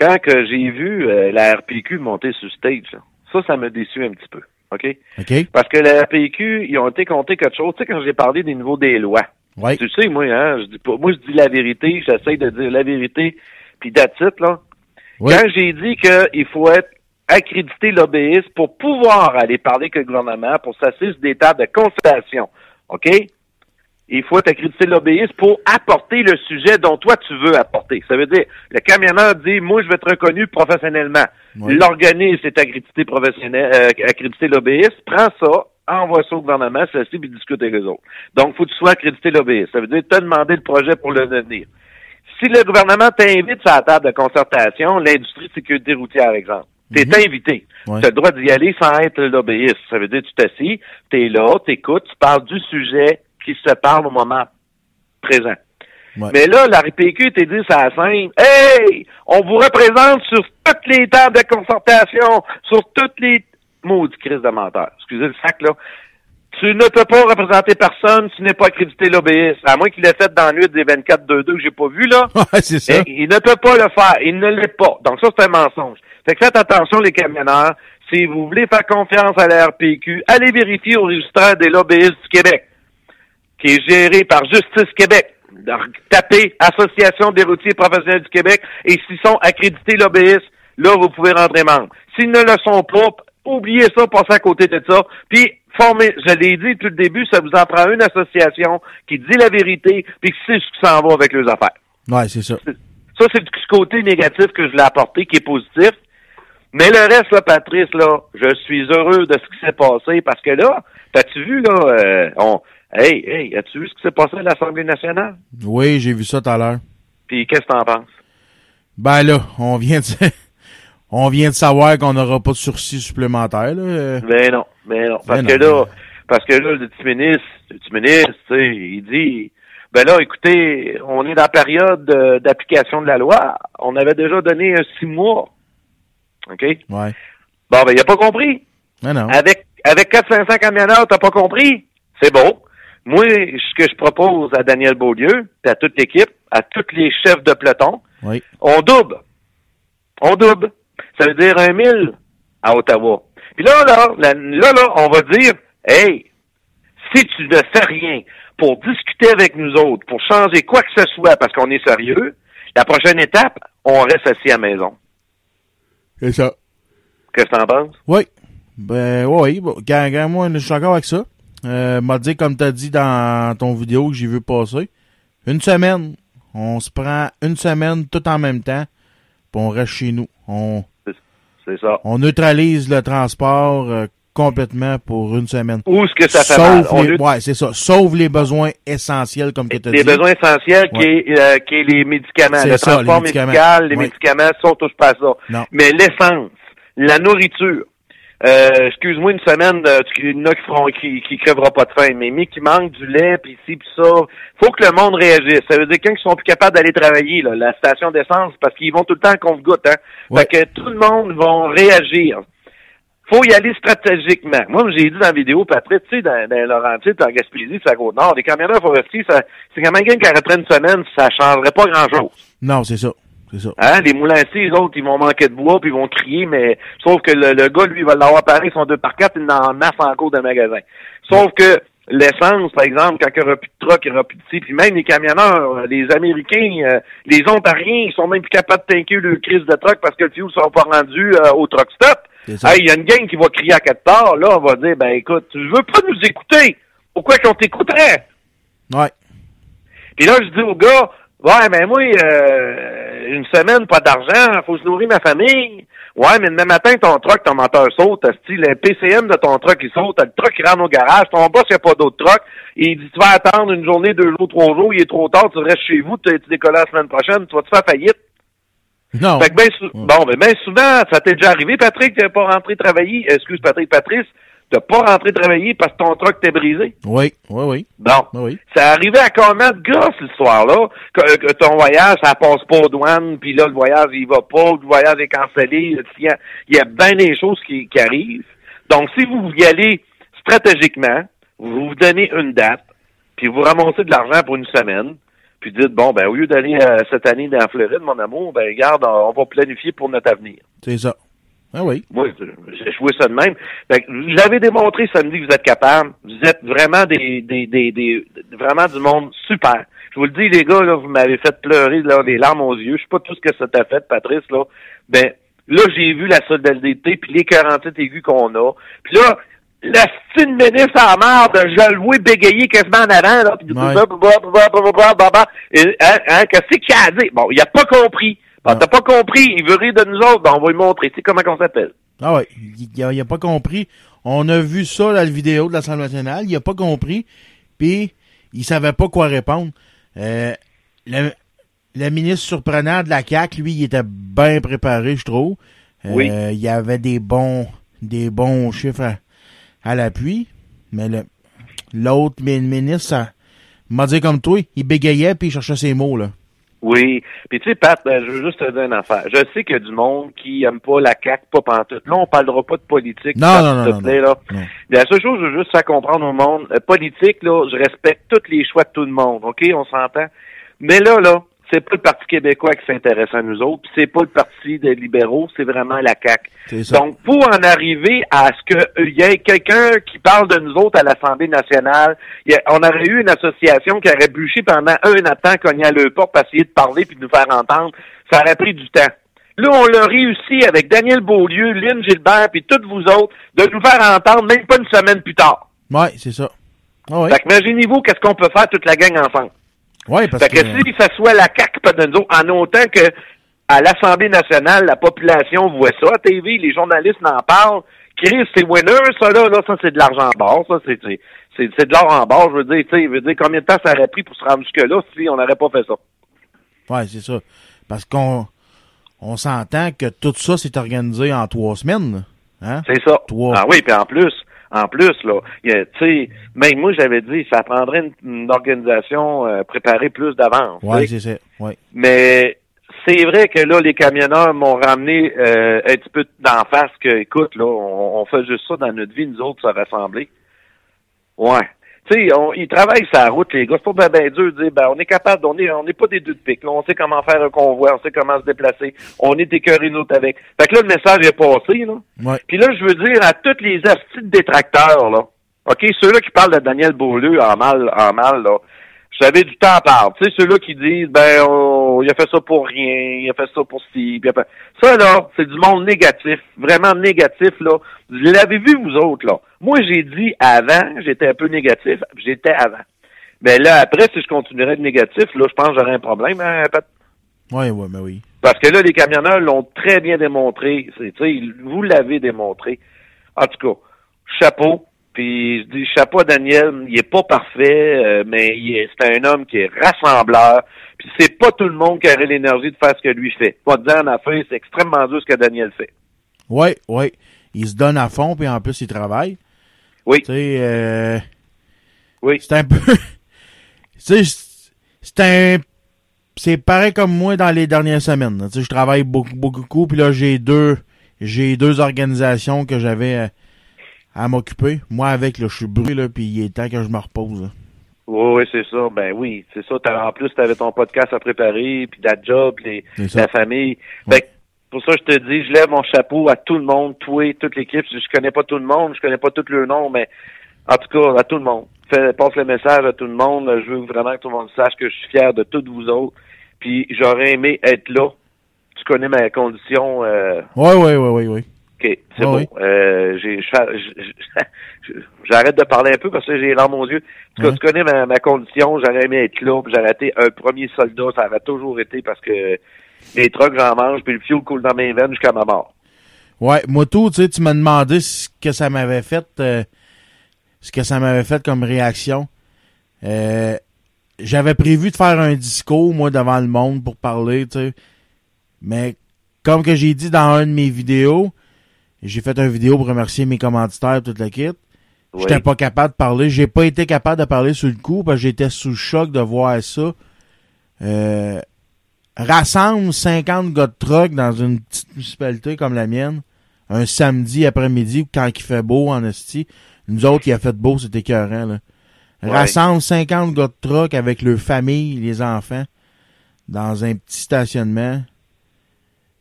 Quand que j'ai vu euh, la RPQ monter sur stage, là, ça, ça me déçu un petit peu. OK? OK. Parce que la RPQ, ils ont été comptés quelque chose. Tu sais, quand j'ai parlé des niveaux des lois. Ouais. Tu sais, moi, hein, je dis pas, moi, je dis la vérité, j'essaie de dire la vérité, puis it, là. Oui. Quand j'ai dit qu'il faut être accrédité lobbyiste pour pouvoir aller parler avec le gouvernement, pour s'asseoir sur des tables de consultation, OK? Il faut être accrédité lobbyiste pour apporter le sujet dont toi tu veux apporter. Ça veut dire, le camionneur dit, moi je veux être reconnu professionnellement. Oui. L'organisme est accrédité professionnel, euh, accrédité lobbyiste, prends ça, envoie ça au gouvernement, ça puis discute avec les autres. Donc, faut que tu sois accrédité lobbyiste. Ça veut dire, tu as demandé le projet pour le devenir. Si le gouvernement t'invite sur la table de concertation, l'industrie de sécurité routière, exemple, t'es invité. Ouais. Tu as le droit d'y aller sans être lobbyiste. Ça veut dire, tu t'assis, t'es là, t'écoutes, tu parles du sujet qui se parle au moment présent. Ouais. Mais là, la RPQ t'est dit ça scène, hey, on vous représente sur toutes les tables de concertation, sur toutes les maudits crises de menteurs. Excusez le sac, là. Tu ne peux pas représenter personne, tu n'es pas accrédité lobbyiste. À moins qu'il l'ait fait dans nuit des 24-2-2 que j'ai pas vu, là. Ouais, c'est ça. Il ne peut pas le faire. Il ne l'est pas. Donc ça, c'est un mensonge. Fait que faites attention, les camionneurs. Si vous voulez faire confiance à la RPQ, allez vérifier au registraire des lobbyistes du Québec, qui est géré par Justice Québec. Donc, Tapez Association des routiers professionnels du Québec et s'ils sont accrédités lobbyistes, là, vous pouvez rentrer membre. S'ils ne le sont pas, oubliez ça, passez à côté de ça. Puis, formez, je l'ai dit depuis le début, ça vous en prend une association qui dit la vérité puis qui sait ce qui s'en va avec leurs affaires. Ouais, c'est ça. Ça, c'est du côté négatif que je l'ai apporté, qui est positif. Mais le reste, là, Patrice, là, je suis heureux de ce qui s'est passé parce que là, t'as-tu vu, là, euh, on, hey, hey, as-tu vu ce qui s'est passé à l'Assemblée nationale? Oui, j'ai vu ça tout à l'heure. Puis qu'est-ce que t'en penses? Ben là, on vient de, on vient de savoir qu'on n'aura pas de sursis supplémentaire, là. Mais non, mais non. Parce Mais que non. là, parce que là, le petit ministre, le petit ministre, tu sais, il dit, ben là, écoutez, on est dans la période euh, d'application de la loi. On avait déjà donné un six mois. OK? Ouais. Bon, ben, il a pas compris. Mais non. Avec, avec 400-500 camionneurs, t'as pas compris? C'est beau. Moi, ce que je propose à Daniel Beaulieu, puis à toute l'équipe, à tous les chefs de peloton, Oui. on double. On double. Ça veut dire un mille à Ottawa. Puis là, là, là, là, là, on va dire, hey, si tu ne fais rien pour discuter avec nous autres, pour changer quoi que ce soit parce qu'on est sérieux, la prochaine étape, on reste assis à la maison. C'est ça. Qu'est-ce que t'en penses? Oui. Ben, oui. Bon, moi, je suis d'accord avec ça. Euh, m'a dit, comme t'as dit dans ton vidéo que j'ai vu passer, une semaine. On se prend une semaine tout en même temps, puis on reste chez nous. On, C'est ça. on neutralise le transport euh, complètement pour une semaine. Où est-ce que ça fait Sauf mal? Les- ouais, c'est ça. Sauf les besoins essentiels, comme que t'as dit. Les besoins essentiels qui, est, euh, qui est les médicaments. Le ça, transport les médicaments. médical, les Ouais. médicaments, ça, on touche pas à ça. Non. Mais l'essence, la nourriture, euh, excuse-moi, une semaine, euh, tu- il y en a qui feront, qui, qui crèvera pas de faim, mais mais qui manque du lait, puis ci, puis ça. Faut que le monde réagisse. Ça veut dire quand ils sont plus capables d'aller travailler, là, la station d'essence, parce qu'ils vont tout le temps qu'on goutte, hein. Ouais. Fait que tout le monde va réagir. Faut y aller stratégiquement. Moi, j'ai dit dans la vidéo, Patrick, tu sais, dans, dans Laurentides, en Gaspésie, c'est à Côte-Nord, les camionneurs forestiers, ça, c'est quand même quelqu'un qui arrêterait une semaine, ça changerait pas grand-chose. Non, c'est ça. C'est ça. Hein? Les moulanciers, les autres, ils vont manquer de bois, puis ils vont crier, mais sauf que le, le gars, lui, il va l'avoir pareil, son 2 par 4 il en masse en cours de magasin. Sauf que l'essence, par exemple, quand il n'y aura plus de truck, il n'y aura plus de ci, puis même les camionneurs, euh, les Américains, euh, les Ontariens, ils sont même plus capables de tanker le crise de truck parce que le fuel ne sera pas rendu euh, au truck stop. Ça. Hey, il y a une gang qui va crier à quatre parts, là, on va dire, ben écoute, tu veux pas nous écouter? Pourquoi qu'on t'écouterait? Ouais. Puis là, je dis au gars, ouais, mais moi, euh, une semaine, pas d'argent, faut se nourrir ma famille. Ouais, mais demain matin, ton truck, ton moteur saute, si le PCM de ton truck, il saute, le truck, il rentre au garage, ton boss, il n'y a pas d'autre truck, il dit, tu vas attendre une journée, deux jours, trois jours, il est trop tard, tu restes chez vous, tu, tu décolles la semaine prochaine, tu vas te faire faillite. Non. Fait que ben, bon, ben, ben souvent, ça t'est déjà arrivé, Patrick, de pas rentrer travailler, excuse Patrick, Patrice, de pas rentrer travailler parce que ton truck t'est brisé. Oui, oui, oui. Bon. Oui. Ça arrivait à combien de gars, cette histoire-là, que, que ton voyage, ça passe pas aux douanes, puis là, le voyage, il va pas, le voyage est cancellé. Il y a, il y a bien des choses qui, qui arrivent. Donc, si vous y allez stratégiquement, vous vous donnez une date, puis vous ramassez de l'argent pour une semaine, puis dites, bon, ben, au lieu d'aller euh, cette année dans la Floride, mon amour, ben, regarde, on va planifier pour notre avenir. C'est ça. Ah oui. Moi, j'ai joué ça de même. Fait que vous avez démontré samedi que vous êtes capable. Vous êtes vraiment des, des, des, des- vraiment du monde super. Je vous le dis, les gars, là, vous m'avez fait pleurer là, des larmes aux yeux. Je sais pas tout ce que ça t'a fait, Patrice, là. Ben, là, j'ai vu la solidarité, puis les 48 aigus qu'on a. Puis là, la style ministre en merde, je le vois bégayer quasiment en avant, là, puis Ouais. bah, bah, bah, bah, bah, bah, bah, bah. Hein, hein, qu'est-ce qu'il a dit? Bon, il a pas compris. Bon, t'as pas compris, il veut rire de nous autres, ben, on va lui montrer. C'est comment qu'on s'appelle. Ah ouais, il, il a, pas compris. On a vu ça dans la vidéo de l'Assemblée nationale, il a pas compris, puis il savait pas quoi répondre. Euh, le, le ministre surprenant de la CAQ, lui, il était bien préparé, je trouve. Euh, Oui. Il y avait des bons des bons chiffres à, à l'appui, mais le l'autre mi- ministre, ça m'a dit comme toi, il bégayait puis il cherchait ses mots, là. Oui. Puis tu sais, Pat, ben, je veux juste te dire une affaire. Je sais qu'il y a du monde qui aime pas la CAQ, pas pantoute. Là, on parlera pas de politique. Non, Pat, non, s'il non, te non, plaît, non. là. Non. La seule chose, je veux juste faire comprendre au monde, euh, politique, là, je respecte tous les choix de tout le monde, OK? On s'entend? Mais là, là, c'est pas le Parti québécois qui s'intéresse à nous autres, puis c'est pas le Parti des libéraux, c'est vraiment la CAQ. Donc, pour en arriver à ce qu'il y ait quelqu'un qui parle de nous autres à l'Assemblée nationale, il y a- on aurait eu une association qui aurait bûché pendant un an cogné à leur porte pour essayer de parler puis de nous faire entendre. Ça aurait pris du temps. Là, on l'a réussi avec Daniel Beaulieu, Lynn Gilbert, puis toutes vous autres, de nous faire entendre même pas une semaine plus tard. Ouais, c'est ça. Ah ouais. Fait que imaginez-vous qu'est-ce qu'on peut faire toute la gang ensemble. Ouais, parce Fait que, que si ça soit la CAQ pas de nous autres, en autant que à l'Assemblée nationale, la population voit ça à TV, les journalistes en parlent. Chris, c'est winner, ça là, là, ça c'est de l'argent en barre, ça, c'est, c'est, de l'or en barre, je veux dire, tu sais, je veux dire, combien de temps ça aurait pris pour se rendre jusque-là si on n'aurait pas fait ça? Ouais, c'est ça. Parce qu'on on s'entend que tout ça s'est organisé en trois semaines. là. Hein? C'est ça. Trois. Ah oui, puis en plus, en plus, là, tu sais, même moi, j'avais dit, ça prendrait une, une organisation euh, préparée plus d'avance. Sais. c'est ça. Ouais. Mais c'est vrai que là, les camionneurs m'ont ramené euh, un petit peu d'en face que, écoute, là, on, on fait juste ça dans notre vie, nous autres, se rassembler. Ouais. Tu sais, ils travaillent la route, les gars. C'est pas ben, ben dur de dire, ben, on est capable, on est, on n'est pas des deux de pique, là. On sait comment faire un convoi, on sait comment se déplacer. On est écœurés nous avec. Fait que là, le message est passé, là. Ouais. Puis là, je veux dire à tous les astis détracteurs, là. OK, ceux-là qui parlent de Daniel Beaulieu en mal, en mal, là. Vous savez, du temps à part. Tu sais, ceux-là qui disent, ben, on- il a fait ça pour rien, il a fait ça pour ci, puis il a fait- Ça, là, c'est du monde négatif. Vraiment négatif, là. Vous l'avez vu, vous autres, là? Moi, j'ai dit avant, j'étais un peu négatif, j'étais avant. Mais là, après, si je continuerais de négatif, là, je pense que j'aurais un problème, hein, Pat? Ouais, ouais, mais oui. Parce que là, les camionneurs l'ont très bien démontré. Vous l'avez démontré. En tout cas, chapeau. Puis je dis chapeau à Daniel, il est pas parfait, euh, mais c'est un homme qui est rassembleur. Puis c'est pas tout le monde qui aurait l'énergie de faire ce que lui fait. Pas de dire en affaire, c'est extrêmement dur ce que Daniel fait. Ouais, ouais. Il se donne à fond, puis en plus, il travaille. Oui. Tu sais, euh, Oui. c'est un peu... tu sais, c'est un... C'est pareil comme moi dans les dernières semaines. Tu sais, je travaille beaucoup, beaucoup, puis là, j'ai deux... J'ai deux organisations que j'avais euh, à m'occuper. Moi, avec, là, je suis brûlé, là, puis il est temps que je me repose. là. Oui, oui, c'est ça. Ben oui, c'est ça. En plus, tu avais ton podcast à préparer, puis la job, les, la famille. Fait que, pour ça, je te dis, je lève mon chapeau à tout le monde, toi, toute l'équipe. Je connais pas tout le monde, je connais pas tout le nom, mais en tout cas, à tout le monde. Fais, passe le message à tout le monde. Je veux vraiment que tout le monde sache que je suis fier de toutes vous autres. Puis j'aurais aimé être là. Tu connais ma condition. Euh, Ouais, ouais, ouais, ouais, ouais. OK, c'est bon. ouais. Euh, J'arrête de parler un peu parce que j'ai larmes aux yeux. En tout cas, Ouais. tu connais ma, ma condition, j'aurais aimé être là, j'aurais été un premier soldat, ça aurait toujours été parce que les trucks, j'en mange, puis le fuel coule dans mes veines jusqu'à ma mort. Ouais, moi tout, tu sais, tu m'as demandé ce que ça m'avait fait, euh, ce que ça m'avait fait comme réaction. Euh, j'avais prévu de faire un discours, moi, devant le monde pour parler, tu sais. Mais, comme que j'ai dit dans une de mes vidéos, j'ai fait une vidéo pour remercier mes commanditaires, toute la kit. Oui. J'étais pas capable de parler. J'ai pas été capable de parler sur le coup parce que j'étais sous le choc de voir ça. Euh, rassemble 50 gars de truck dans une petite municipalité comme la mienne un samedi après-midi quand il fait beau en esti. Nous autres, il a fait beau, c'était écœurant, là. Ouais. Rassemble 50 gars de truck avec leur famille, les enfants, dans un petit stationnement.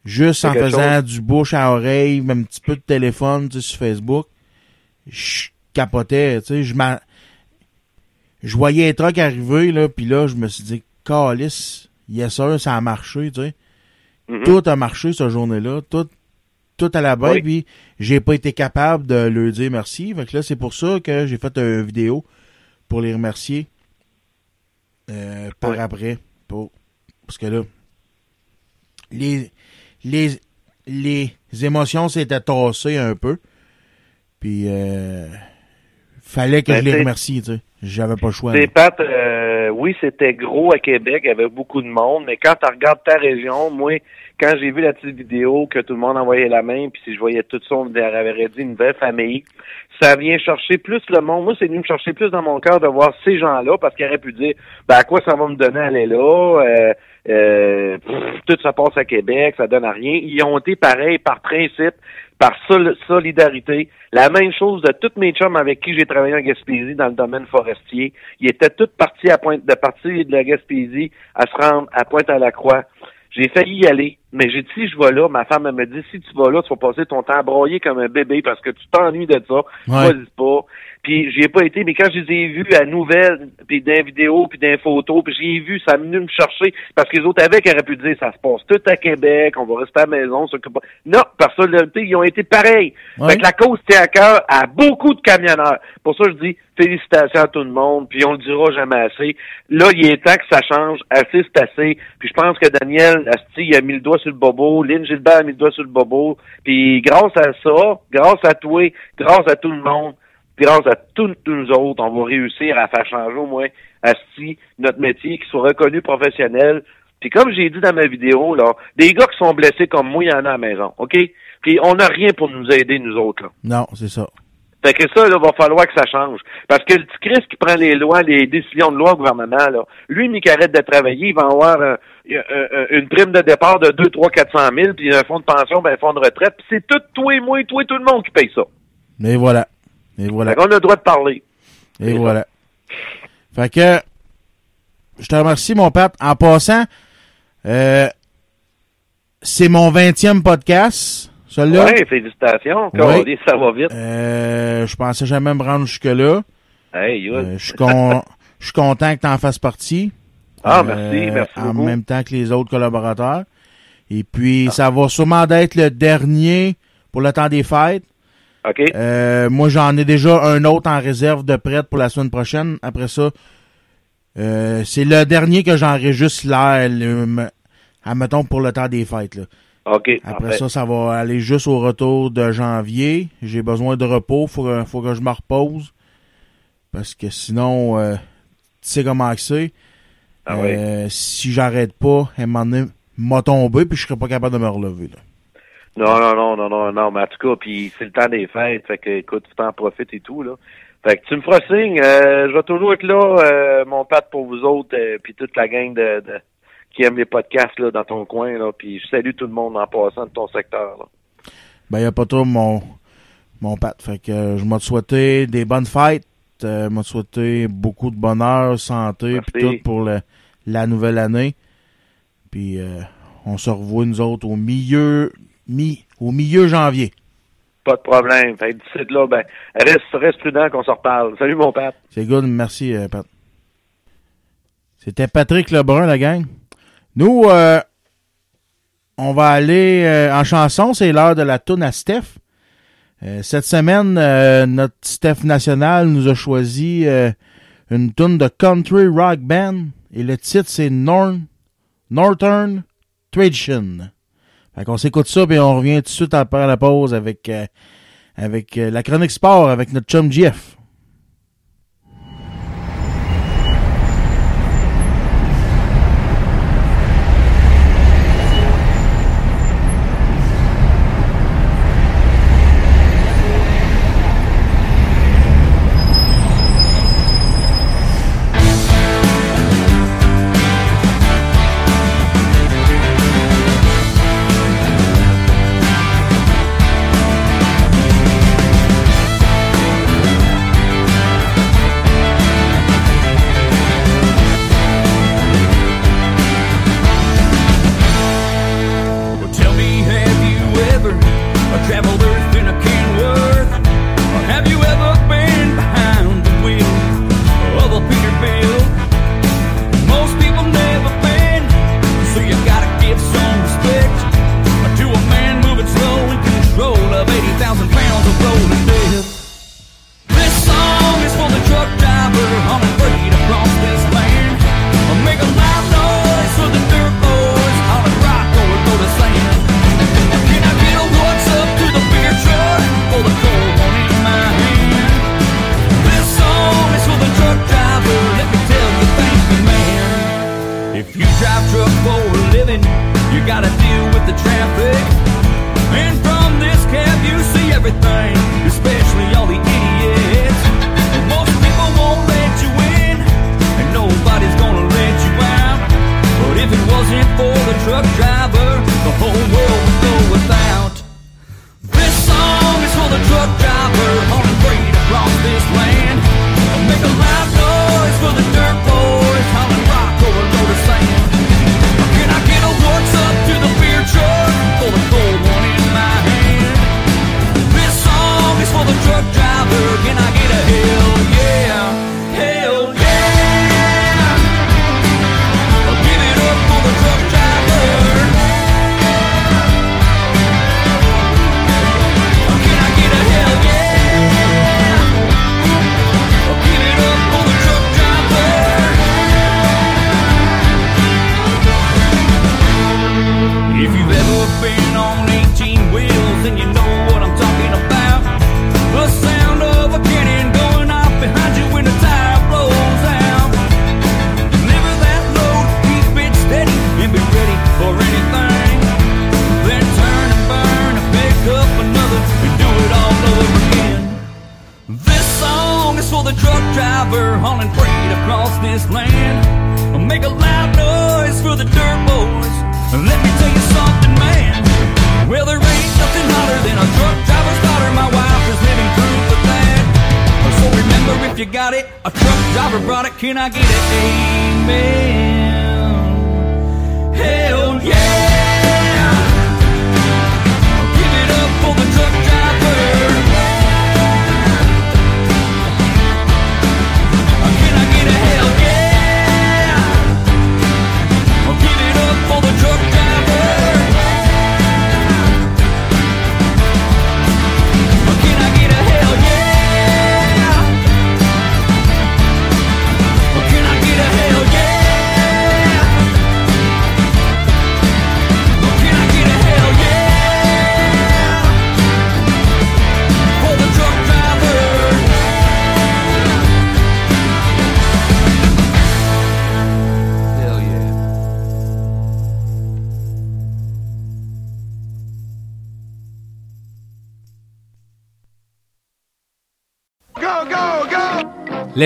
Juste en faisant chose. du bouche à oreille, même un petit peu de téléphone, tu sais, sur Facebook. Je capotais, tu sais, je m'en... je voyais un truck arriver, là, puis là, je me suis dit, calice, yes sir, ça a marché, tu sais. Mhm. Tout a marché cette journée-là, tout, tout à la baie, Oui. puis j'ai pas été capable de leur dire merci. Fait que là, c'est pour ça que j'ai fait une vidéo pour les remercier euh, par après. Pour, parce que là, les, les, les émotions s'étaient tassées un peu. Puis, euh, fallait que Ben, je les remercie, tu sais. J'avais pas le choix. là. C'est Pat, euh, oui, c'était gros à Québec, il y avait beaucoup de monde, mais quand tu regardes ta région, moi, quand j'ai vu la petite vidéo que tout le monde envoyait la main, puis si je voyais tout ça, on avait dit une belle famille, ça vient chercher plus le monde. Moi, c'est venu me chercher plus dans mon cœur de voir ces gens-là, parce qu'ils auraient pu dire, ben, à quoi ça va me donner aller là? Euh, euh, tout ça passe à Québec, ça donne à rien. Ils ont été pareils par principe, par sol- solidarité. La même chose de tous mes chums avec qui j'ai travaillé en Gaspésie dans le domaine forestier. Ils étaient tous partis à Pointe, de partir de la Gaspésie à se rendre à Pointe-à-la-Croix. J'ai failli y aller, mais j'ai dit si je vais là, ma femme elle me dit si tu vas là, tu vas passer ton temps à broyer comme un bébé parce que tu t'ennuies de ça. Ouais. Vas-y pas. Puis j'y ai pas été, mais quand je les ai vus à nouvelles, puis dans les vidéos, puis dans les photos, puis j'ai vu, ça a venu me chercher. Parce que les autres avec auraient pu dire ça se passe tout à Québec, on va rester à la maison, on s'occupe pas. Non, par solidarité, ils ont été pareils. Ouais. Fait que la cause tient à cœur à beaucoup de camionneurs. Pour ça, je dis félicitations à tout le monde, puis on le dira jamais assez. Là, il est temps que ça change. Assez, c'est assez. Puis je pense que Daniel, Asti, il a mis le doigt sur le bobo. Lynn Gilbert a mis le doigt sur le bobo. Puis grâce à ça, grâce à toi, grâce à tout le monde, puis grâce à tous tous nous autres, on va réussir à faire changer au moins Asti, notre métier, qui soit reconnu professionnel. Puis comme j'ai dit dans ma vidéo, là, des gars qui sont blessés comme moi, il y en a à la maison, OK? Puis on n'a rien pour nous aider, nous autres, là. Non, c'est ça. Fait que ça, là, va falloir que ça change. Parce que le petit Chris qui prend les lois, les décisions de loi au gouvernement, là, lui, ni qu'il arrête de travailler, il va avoir euh, euh, une prime de départ de 2, 3, 400 000, puis un fonds de pension, ben, un fonds de retraite, puis c'est tout, toi et moi, toi et tout le monde qui paye ça. Et voilà. Et voilà. Fait qu'on a le droit de parler. Et voilà. Fait que, je te remercie, mon Pat. En passant, euh, c'est mon 20e podcast, celui-là. Ouais, félicitations. Oui. Calais, ça va vite. Euh, je pensais jamais me rendre jusque-là. Hey. Euh, je suis con- je suis content que tu en fasses partie. Ah, merci, merci En beaucoup. même temps que les autres collaborateurs. Et puis, ça va sûrement être le dernier pour le temps des fêtes. OK. Euh, moi, j'en ai déjà un autre en réserve de prête pour la semaine prochaine. Après ça, euh, c'est le dernier que j'enregistre là, le- me- admettons pour le temps des fêtes. Là. OK. Après parfait. ça, ça va aller juste au retour de janvier. J'ai besoin de repos. Faut que, faut que je me repose. Parce que sinon, euh, tu sais comment c'est. Ah oui. Euh, Si j'arrête pas, moment donné, m'a tombé puis je serais pas capable de me relever. Là. Non, non, non, non, non, non, mais en tout cas, puis c'est le temps des fêtes, fait que, écoute, tu t'en profites et tout, là. Fait que tu me feras signe, euh, je vais toujours être là, euh, mon pat pour vous autres, euh, puis toute la gang de, de- qui aime les podcasts, là, dans ton coin, là, puis je salue tout le monde en passant de ton secteur, là. Ben, y a pas trop mon, mon pat. Fait que euh, je m'ai souhaité des bonnes fêtes. Euh, m'a souhaité beaucoup de bonheur, santé, puis tout pour le- la nouvelle année. Puis euh, on se revoit nous autres au milieu, mi, au milieu janvier. Pas de problème. Fait d'ici là, ben, reste, reste prudent qu'on se reparle. Salut, mon pat. C'est good, merci, euh, Pat. C'était Patrick Lebrun, la gang. Nous, euh, on va aller euh, en chanson. C'est l'heure de la toune à Steph. Euh, cette semaine, euh, notre Steph national nous a choisi euh, une toune de country rock band et le titre c'est Norn, Northern Tradition. Fait qu'on s'écoute ça puis on revient tout de suite après la pause avec euh, avec euh, la chronique sport avec notre chum Jeff.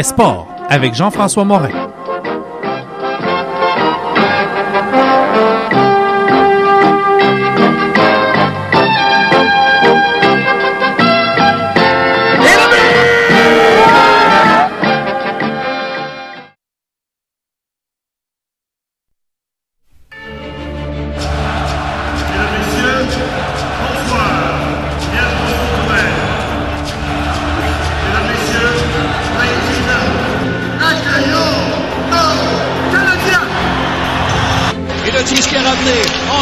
Les sports avec Jean-François Morin.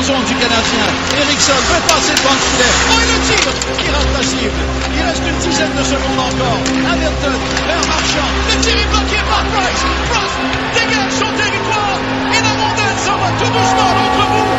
Zone du Canadien. Eriksson peut passer devant le filet. Oh, et le tir qui rate la cible. Il reste une dizaine de secondes encore. Hamilton vers Marchand. Le tir est bloqué par Price. Price dégage son territoire. Et la montagne s'en va tout doucement à l'autre bout.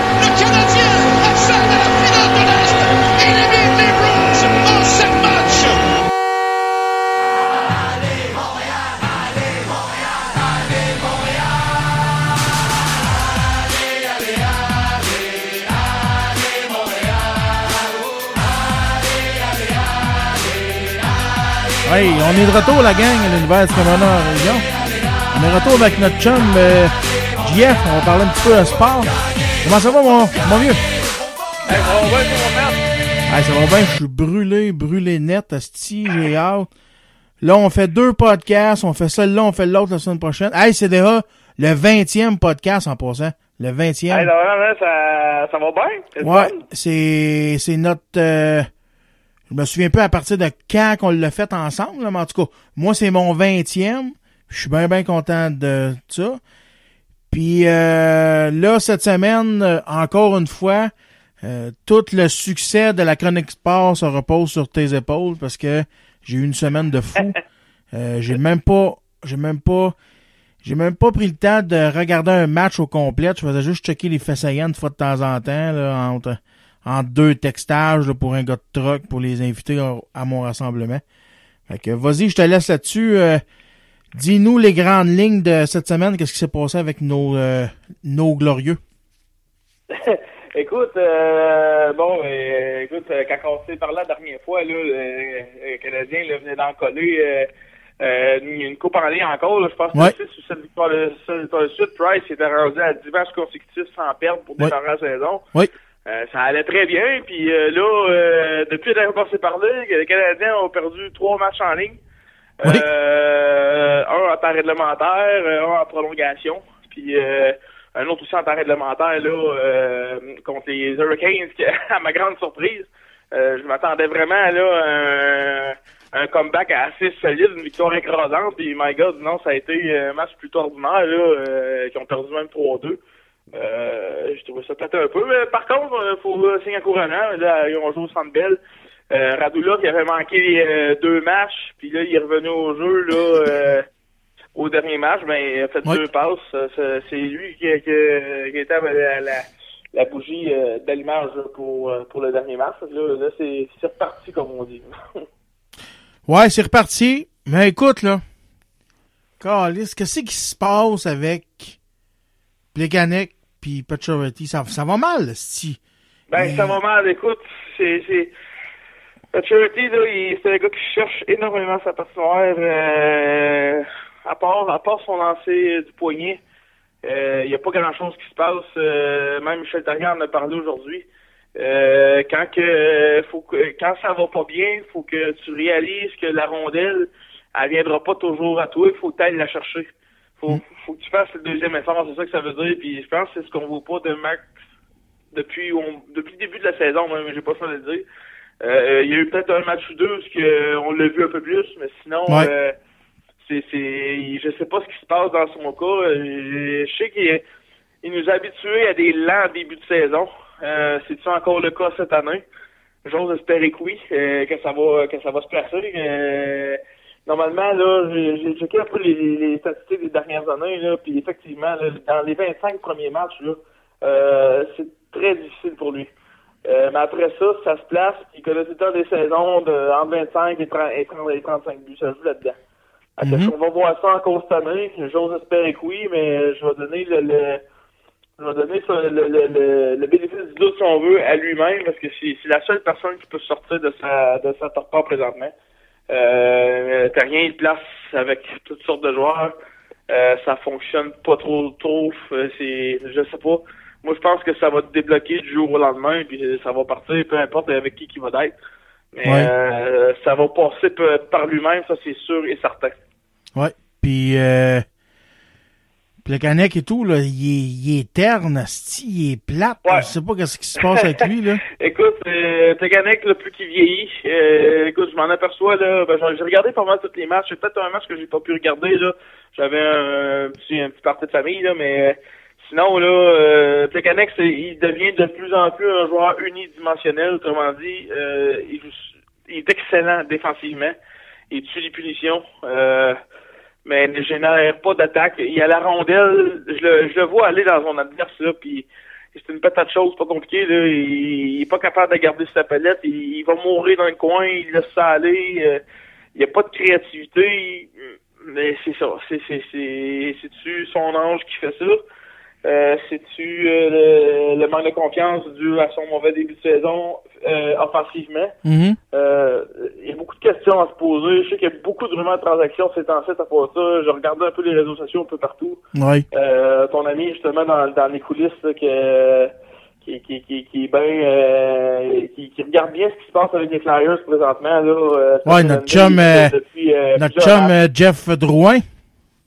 Hey, on est de retour, la gang, à l'univers du Commoneur Région. On est de retour avec notre chum euh, JF. On va parler un petit peu de sport. Comment ça va, mon, mon vieux? Hey, ça va bien, je suis brûlé, brûlé net, asti, j'ai hâte. Là, on fait deux podcasts, on fait celui-là, on fait l'autre la semaine prochaine. Hey, c'est déjà le 20e podcast en passant. Le 20e. Hey, là, là, ça, ça va bien? Ouais, c'est c'est notre euh, je me souviens pas à partir de quand qu'on l'a fait ensemble, là, mais en tout cas, moi c'est mon 20e. Je suis bien bien content de ça. Puis euh, là cette semaine euh, encore une fois euh, tout le succès de la chronique sport se repose sur tes épaules parce que j'ai eu une semaine de fou. Euh, j'ai même pas j'ai même pas j'ai même pas pris le temps de regarder un match au complet. Je faisais juste checker les faits saillants de fois de temps en temps, là, entre, entre deux textages là, pour un gars de truck pour les inviter à, à mon rassemblement. Fait que vas-y, je te laisse là-dessus. Euh, Dis-nous les grandes lignes de cette semaine. Qu'est-ce qui s'est passé avec nos, euh, nos glorieux? écoute, euh, bon, écoute, quand on s'est parlé la dernière fois, là, le Canadien là, venait d'en coller une, coupe en ligne encore. Là, je pense Ouais. que c'est sur cette victoire de suite. Price était rendu à 10 matchs consécutifs sans perdre pour Ouais. démarrer la saison. Oui. Euh, ça allait très bien. Puis euh, là, euh, depuis qu'on s'est parlé, les Canadiens ont perdu trois matchs en ligne. Oui. Euh, un en temps réglementaire, euh, un en prolongation. Puis euh, un autre aussi en temps réglementaire là, euh, contre les Hurricanes, qui, à ma grande surprise. Euh, je m'attendais vraiment là à un, un comeback assez solide, une victoire écrasante. Puis my God, non, ça a été un match plutôt ordinaire là, euh, qui ont perdu même 3-2. Euh, je trouvais ça peut-être un peu. Mais par contre, il faut euh, signer encourageant. Là, ils ont joué au Centre Bell. Euh, Radulov, il avait manqué euh, deux matchs, puis là, il est revenu au jeu là, euh, au dernier match. Ben, il a fait Oui. deux passes. Euh, C'est lui qui, qui, qui était la, la, la bougie euh, d'allumage pour, euh, pour le dernier match. Là, là c'est reparti, comme on dit. Ouais, c'est reparti. Mais écoute, là. Carlis, qu'est-ce qui se passe avec Plekanec puis Pacioretty? Ça, ça va mal, si. Ben, ça va mal. Écoute, c'est... c'est... Charity, là, il- c'est un gars qui cherche énormément sa patinoire. Euh, à, part, à part son lancer du poignet, euh, il n'y a pas grand-chose qui se passe. Euh, même Michel Therrien en a parlé aujourd'hui. Euh, quand que, faut que, quand ça va pas bien, faut que tu réalises que la rondelle, elle viendra pas toujours à toi. Il faut que tu ailles la chercher. Faut, faut que tu fasses le deuxième effort. C'est ça que ça veut dire. Puis je pense que c'est ce qu'on voit pas de Max depuis on- depuis le début de la saison, même, j'ai pas ça à le dire. Euh, il y a eu peut-être un match ou deux parce que on l'a vu un peu plus, mais sinon Ouais. euh, c'est c'est je sais pas ce qui se passe dans son cas. Euh, Je sais qu'il il nous a habitués à des lents débuts de saison. Euh, C'est-tu encore le cas cette année? J'ose espérer que oui, euh, que ça va que ça va se placer. Normalement, là, j'ai j'ai checké un peu les, les- statistiques des dernières années, là, puis effectivement, là, dans les 25 premiers matchs, là, euh, c'est très difficile pour lui. Euh, mais après ça, ça se place, puis tout le temps des saisons de entre 25 et, 30, et 30 et 35 buts, ça joue là-dedans. Que Mhm. On va voir ça encore cette année, j'ose espérer que oui, mais je vais donner le, le je vais donner ça, le, le, bénéfice du doute, si on veut, à lui-même, parce que c'est c'est la seule personne qui peut sortir de sa de sa torpeur présentement. Euh, T'as rien de place avec toutes sortes de joueurs. Euh, ça fonctionne pas trop trop. Euh, C'est, je sais pas. Moi, je pense que ça va te débloquer du jour au lendemain, puis ça va partir, peu importe avec qui qui va d'être. Mais Ouais. euh, ça va passer par lui-même, ça c'est sûr et certain. Ouais. Puis, euh, Plekanec et tout, là, il est, il est terne, il est plate. Je sais pas qu'est-ce qui se passe avec lui, là. Écoute, euh, Teganek, là, plus qu'il vieillit, euh, écoute, je m'en aperçois, là, ben, j'ai- regardé pas mal tous les matchs, c'est peut-être un match que j'ai pas pu regarder, là, j'avais un, petit, un petit parti de famille, là, mais euh, sinon, là, euh, il devient de plus en plus un joueur unidimensionnel, autrement dit, euh, il, il est excellent défensivement, il tue les punitions, euh, mais ne génère pas d'attaque. Il y a la rondelle, je le, je le vois aller dans son adverse, là, puis c'est une patate chose, pas compliqué, là. Il, est pas capable de garder sa palette, il, il va mourir dans le coin, il laisse ça aller, euh, il n'y a pas de créativité, mais c'est ça, c'est, c'est, c'est, c'est-tu son ange qui fait ça? Euh, c'est-tu euh, le, le manque de confiance dû à son mauvais début de saison euh, offensivement? Euh, il y a beaucoup de questions à se poser. Je sais qu'il y a beaucoup de rumeurs de transactions ces temps-ci à part ça. Je regardais un peu les réseaux sociaux un peu partout. Euh, ton ami, justement, dans, dans les coulisses, là, que, qui, qui, qui, qui est bien, euh, qui, qui regarde bien ce qui se passe avec les Flyers présentement, là. Ouais, notre chum, depuis, notre chum Jeff Drouin.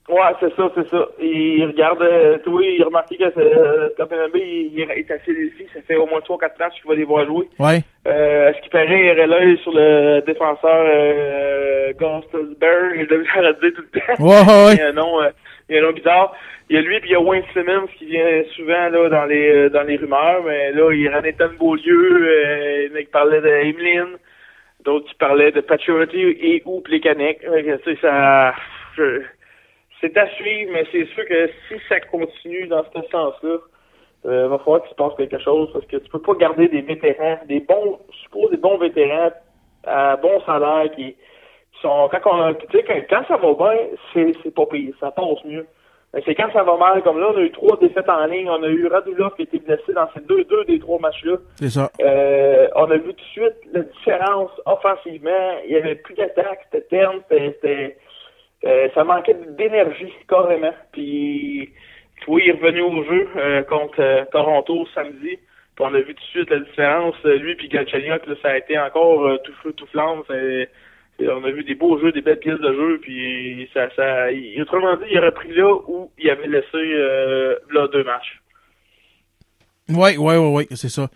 Ouais, c'est ça, c'est ça. Il regarde, euh, toi, il a remarqué que euh, Scott Penebe, il, il est à Philadelphie, ça fait au moins 3-4 matchs qu'il va les voir jouer. Ouais. Euh, à ce qui paraît, il aurait l'œil sur le défenseur euh, Gostisberg, je devais dire tout le temps. Ouais, ouais, ouais. Il y a un nom, euh, il y a un nom bizarre. Il y a lui puis il y a Wayne Simmons qui vient souvent là dans les euh, dans les rumeurs, mais là il y a Nathan Beaulieu, euh, il y en a qui parlaient de Emeline, d'autres qui parlaient de Paturity et ou Plekanec. Tu sais, ça je- c'est à suivre, mais c'est sûr que si ça continue dans ce sens-là, euh, va falloir qu'il se passe quelque chose parce que tu peux pas garder des vétérans, des bons, je suppose des bons vétérans à bon salaire qui, sont quand on a, tu sais quand, quand ça va bien, c'est c'est pas pire, ça passe mieux. Mais c'est quand ça va mal comme là, on a eu trois défaites en ligne, on a eu Radulov qui était blessé dans ces deux deux des trois matchs-là. C'est ça. Euh, on a vu tout de suite la différence offensivement. Il y avait plus d'attaque, c'était terne, c'était euh, ça manquait d'énergie, carrément. Puis, oui, il est revenu au jeu euh, contre euh, Toronto samedi. Puis on a vu tout de suite la différence. Lui puis Galchenyuk, ça a été encore tout feu, tout flamme. On a vu des beaux jeux, des belles pièces de jeu. Puis, ça, il- autrement dit, il aurait pris là où il avait laissé là deux matchs. Oui, oui, oui, oui, c'est ça.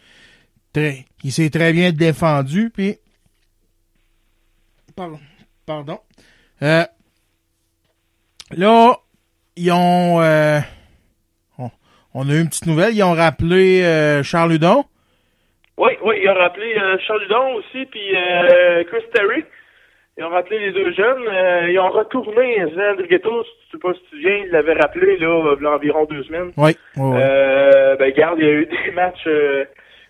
Très, il s'est très bien défendu, puis... Pardon. Pardon. Euh, là, ils ont... euh, on, on a eu une petite nouvelle. Ils ont rappelé euh, Charles Hudon. Oui, oui, il a rappelé euh, Charles Hudon aussi, puis euh, Chris Terry. Ils ont rappelé les deux jeunes. Euh, ils ont retourné Zan Drighetto, je sais pas si tu viens, il l'avait rappelé là, il y a environ deux semaines. Oui, oui, oui. Euh, ben regarde, il y a eu des matchs. Euh,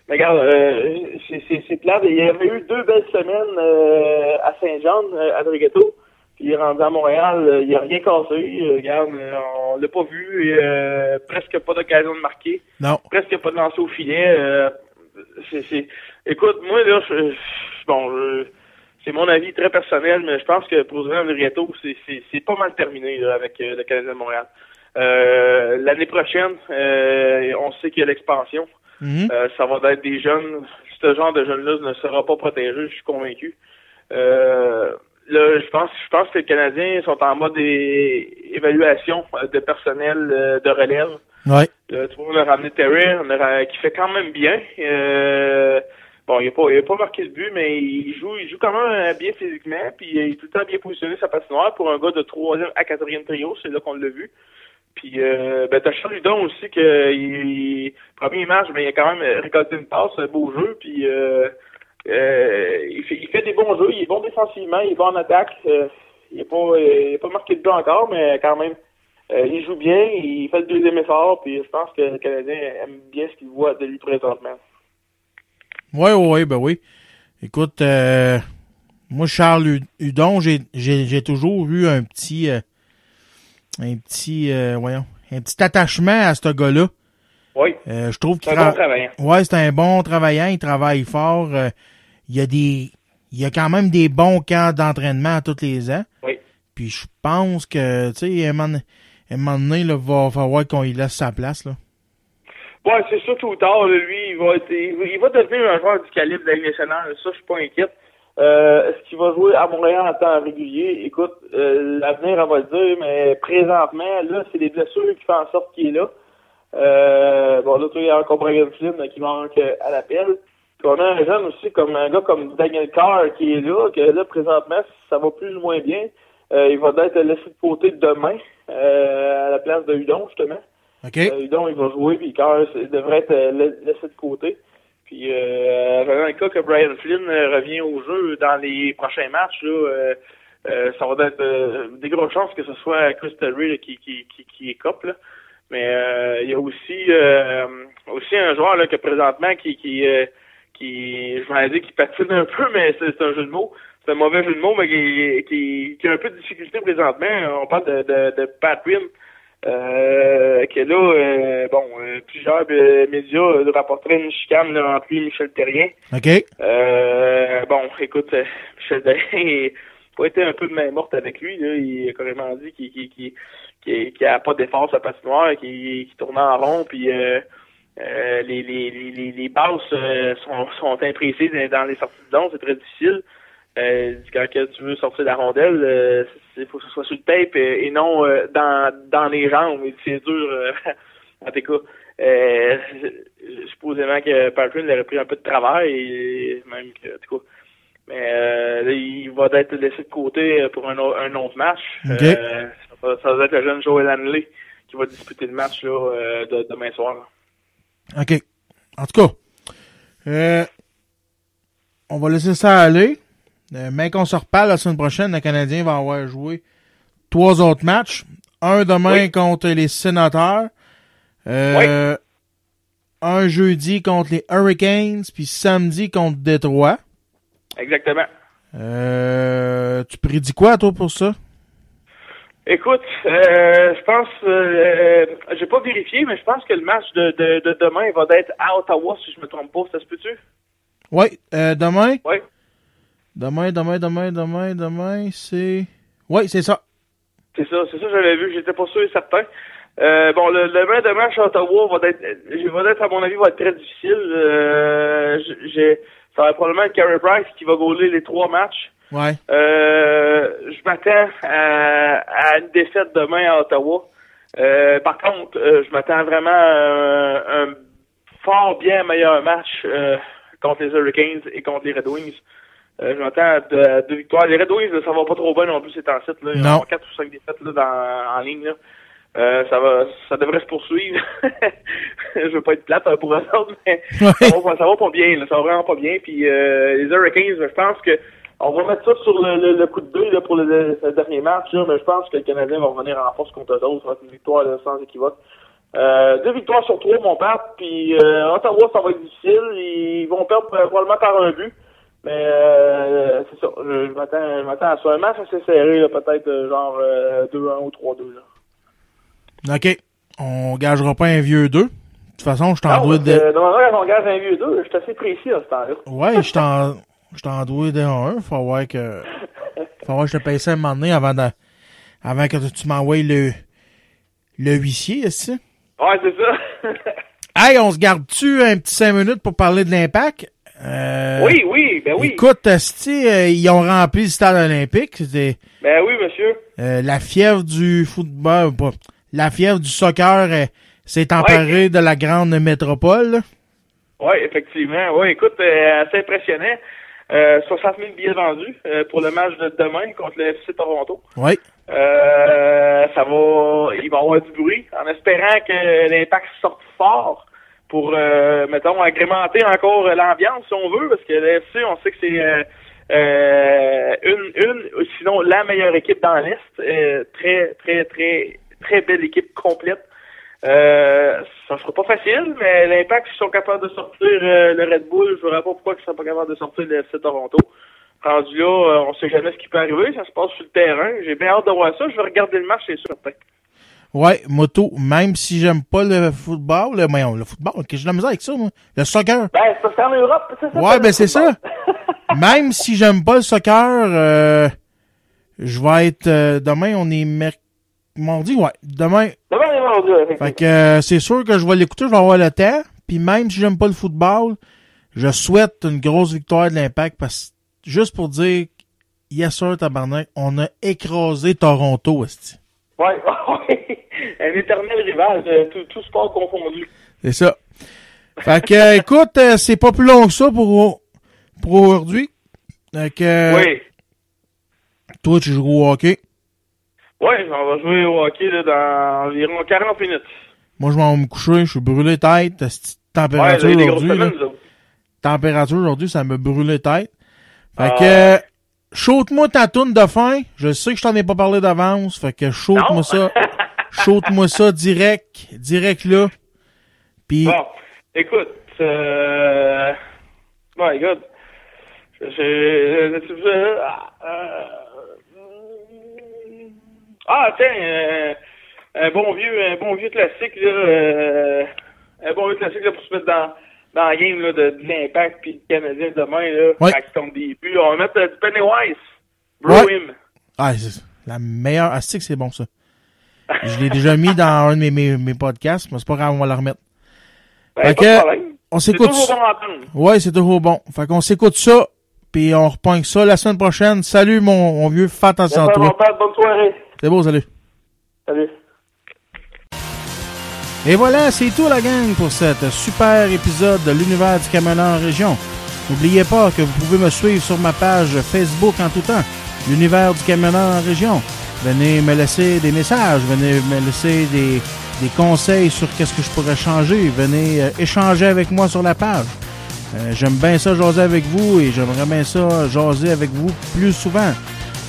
ben, regarde, euh, c'est- c'est c'est plate. Il y avait eu deux belles semaines euh, à Saint-Jean, à Drighetto. Il est rendu à Montréal, euh, il a rien cassé. Euh, regarde, euh, on l'a pas vu. et, euh, presque pas d'occasion de marquer. Non. Presque pas de lancer au filet. Euh, c'est, Écoute, moi là, je, je- bon, je- c'est mon avis très personnel, mais je pense que pour Zan Drighetto, c'est, c'est, c'est pas mal terminé là, avec le Canadien de Montréal. Euh, l'année prochaine, euh, on sait qu'il y a l'expansion. Mhm. Euh, ça va être des jeunes. Ce genre de jeunes-là ne sera pas protégé, je suis convaincu. Euh, là, je pense, je pense que les Canadiens sont en mode évaluation euh, de personnel euh, de relève. Ouais. Euh, tu vois, on a ramené Terry, on a ra- qui fait quand même bien. Euh, bon, il n'a pas, il a pas marqué le but, mais il joue, il joue quand même bien physiquement, puis il est tout le temps bien positionné sa patinoire pour un gars de troisième à quatrième trio, c'est là qu'on l'a vu. Puis euh, ben t'as aussi que il, il- premier match, ben il a quand même récolté une passe, un beau jeu, puis euh, euh, il, fait, il fait des bons jeux, il est bon défensivement, il est bon en attaque. euh, il n'a pas, euh, pas marqué de but encore, mais quand même, euh, il joue bien, il fait le deuxième effort, puis je pense que le Canadien aime bien ce qu'il voit de lui présentement. Oui, oui, ben oui. Écoute, euh, moi, Charles Hu- Hudon, j'ai, toujours eu un petit, euh, un petit, voyons, un petit attachement à ce gars-là. Oui. Euh, je trouve qu'il C'est un bon tra- travaillant. Ouais, c'est un bon travaillant, il travaille fort. euh, il y a des, il y a quand même des bons camps d'entraînement tous les ans. Oui. Puis je pense que, tu sais, à un moment, à donné, il va falloir qu'on lui laisse sa place, là. Ouais, c'est sûr, ou tard, lui, il va, être, il, va- il va devenir un joueur du calibre de la Ligue nationale. Ça, je suis pas inquiète. Euh, Est-ce qu'il va jouer à Montréal en temps régulier? Écoute, euh, l'avenir, on va le dire, mais présentement, là, c'est les blessures qui font en sorte qu'il est là. Euh, bon, là, tu vois, il y a encore Brian Flynn euh, qui manque euh, à l'appel. Puis on a un jeune aussi, comme un gars comme Daniel Carr, qui est là, que là, présentement, ça va plus ou moins bien. Euh, il va être laissé de côté demain, euh, à la place de Hudon, justement. OK. Euh, Hudon, il va jouer, puis Carr devrait être la- laissé de côté. Puis, euh, dans le cas que Brian Flynn revient au jeu dans les prochains matchs, là, ça va être des grosses chances que ce soit Chris Terry là, qui, qui, qui, qui écope, là. Mais euh, il y a aussi euh, aussi un joueur là, que présentement qui qui, euh, qui je m'en dit qui patine un peu, mais c'est un jeu de mots. C'est un mauvais jeu de mots, mais qui, qui, qui a un peu de difficulté présentement. On parle de, de, de Pat Wynn. Euh, que là, euh, bon, euh, plusieurs euh, médias euh, rapporteraient une chicane là, entre lui et Michel Terrien. OK. Euh, bon, écoute, Michel Terrien a été un peu de main morte avec lui. Là. Il a carrément dit qu'il qu'il qu'il qu'il qu'il a pas d'effort sur patinoire, qu'il tournait en rond, puis euh, euh, les, les, les, passes euh, sont, sont imprécises dans- les sorties de zone, c'est très difficile. Quand tu veux sortir de la rondelle, il faut que ce soit sur le tape et non dans, dans les jambes. C'est dur, en tout cas. Supposément que Patrick aurait pris un peu de travail, et même que, en tout cas. Mais euh, là, il va être laissé de côté pour un, au- un autre match. Ok. Euh, ça, va, ça va être le jeune Joel Hanley qui va disputer le match là, euh, de, demain soir. OK. En tout cas, euh, on va laisser ça aller. Euh, mais qu'on se reparle la semaine prochaine, le Canadien va avoir joué trois autres matchs. Un demain Oui. contre les Sénateurs. Euh, Un jeudi contre les Hurricanes, puis samedi contre Détroit. Exactement. Euh, tu prédis quoi, toi, pour ça? Écoute, euh, je pense, euh, j'ai pas vérifié, mais je pense que le match de, de, de demain va être à Ottawa, si je me trompe pas. Ça se peut-tu? Oui, euh, demain? Oui. Demain, demain, demain, demain, demain, c'est... Oui, c'est ça. C'est ça, c'est ça j'avais vu, j'étais pas sûr et certain. Euh, bon, le, le main de match à Ottawa va être, va être, à mon avis, va être très difficile. Euh, j'ai, ça va probablement être Carey Price qui va gauler les trois matchs. Ouais. Euh, je m'attends à, à une défaite demain à Ottawa. Euh, par contre, euh, je m'attends vraiment à un, fort bien meilleur match euh, contre les Hurricanes et contre les Red Wings. Euh, je m'attends à deux, victoires. Les Red Wings, là, ça va pas trop bien non plus ces temps-ci. Ils ont quatre ou cinq défaites là, dans, en ligne. Là. Euh, ça va, ça devrait se poursuivre. je veux pas être plate hein, pour eux autres, mais ça, va, ça va pas bien. Là, ça va vraiment pas bien. Puis euh, les Hurricanes, je pense que on va mettre ça sur le, le, le coup de deuil là, pour le, le dernier match, là, mais je pense que le Canadien va revenir en force contre eux autres. Ça va être une victoire là, sans équivoque. Euh, deux victoires sur trois vont perdre, puis euh, Ottawa, ça va être difficile. Ils vont perdre euh, probablement par un but. Mais euh, c'est ça, je, je m'attends à ça. Un match assez serré, peut-être genre euh, 2-1 ou 3-2. OK. On gagera pas un vieux 2. De toute façon, je t'en Non, dois de. que, normalement, quand on gage un vieux 2, je suis assez précis à ce temps-là. Ouais, je t'en. Je t'en dois d'un un. Faut voir que. Faut voir que je te paye ça un moment donné avant de. Avant que tu m'envoies le. Le huissier, est-ce Ouais, c'est ça. Hey, on se garde-tu un petit 5 minutes pour parler de l'impact? Euh, oui, oui, ben oui. Écoute, esti, euh, ils ont rempli le stade olympique. C'était Ben oui, monsieur. euh, la fièvre du football, pas, la fièvre du soccer euh, s'est emparée de la grande métropole. Oui, effectivement. Oui, écoute, euh, assez impressionnant. Euh, 60 000 billets vendus euh, pour le match de demain contre le FC Toronto. Oui. Euh, ça va, il va y avoir du bruit, en espérant que l'impact sorte fort pour, euh, mettons, agrémenter encore l'ambiance, si on veut, parce que le FC, on sait que c'est euh, euh, une, une, sinon la meilleure équipe dans l'Est. Euh, très, très, très, très belle équipe complète. Euh, ça sera pas facile, mais l'impact, s'ils sont capables de sortir euh, le Red Bull, je ne verrais pas pourquoi ils ne sont pas capables de sortir le FC Toronto. Rendu là, euh, on sait jamais ce qui peut arriver, ça se passe sur le terrain. J'ai bien hâte de voir ça, je vais regarder le match, c'est sûr. certain. Ouais, moto, même si j'aime pas le football, le, voyons, le football, que j'ai de la misère avec ça, moi. Le soccer. Ben, c'est parce qu'en Europe, c'est ça. Ouais, ben c'est ça. Même si j'aime pas le soccer, euh, je vais être euh, demain, on est merc- mardi, ouais. Demain. Demain, est mardi, Fait que euh, c'est sûr que je vais l'écouter, je vais avoir le temps. Puis même si j'aime pas le football, je souhaite une grosse victoire de l'impact parce juste pour dire yes sir tabarnak, on a écrasé Toronto, esti. Ouais, ouais. Un éternel rival, euh, tout, tout sport confondu. C'est ça. Fait que euh, écoute, euh, c'est pas plus long que ça pour pour aujourd'hui. Fait que Oui. toi tu joues au hockey? Ouais, on va jouer au hockey là, dans environ 40 minutes. Moi, je m'en vais me coucher, je suis brûlé tête. Température Ouais, aujourd'hui. Température aujourd'hui, ça me brûlé tête. Fait Ah. que, euh, shoot-moi ta toune de fin. Je sais que je t'en ai pas parlé d'avance. Fait que shoot-moi Non. ça. shoot-moi ça direct, direct là. Puis, Bon, écoute, euh... My God. Je- je- je- euh, Ah, tiens, euh, un bon vieux, un bon vieux classique, là, euh, un bon vieux classique, là, pour se mettre dans, dans la game, là, de, de l'impact, puis le Canadien demain, là, Ouais. quand ils tombent des buts. On va mettre euh, du Pennywise. Bro Ouais. him. ah, c'est la meilleure. Ah, c'est c'est bon ça. Je l'ai déjà mis dans un de mes, mes, mes podcasts, mais c'est pas grave, on va la remettre. Ben, que, on C'est s'écoute. toujours bon à entendre. Ouais, c'est toujours bon. Fait qu'on s'écoute ça, puis on repogne ça la semaine prochaine. Salut mon, mon vieux, fais attention à Merci, toi. Bonne soirée. C'est beau, salut. Salut. Et voilà, c'est tout la gang pour cet super épisode de l'univers du camionneur en région. N'oubliez pas que vous pouvez me suivre sur ma page Facebook en tout temps, l'univers du camionneur en région. Venez me laisser des messages, venez me laisser des, des conseils sur qu'est-ce que je pourrais changer, venez euh, échanger avec moi sur la page. Euh, J'aime bien ça jaser avec vous et j'aimerais bien ça jaser avec vous plus souvent.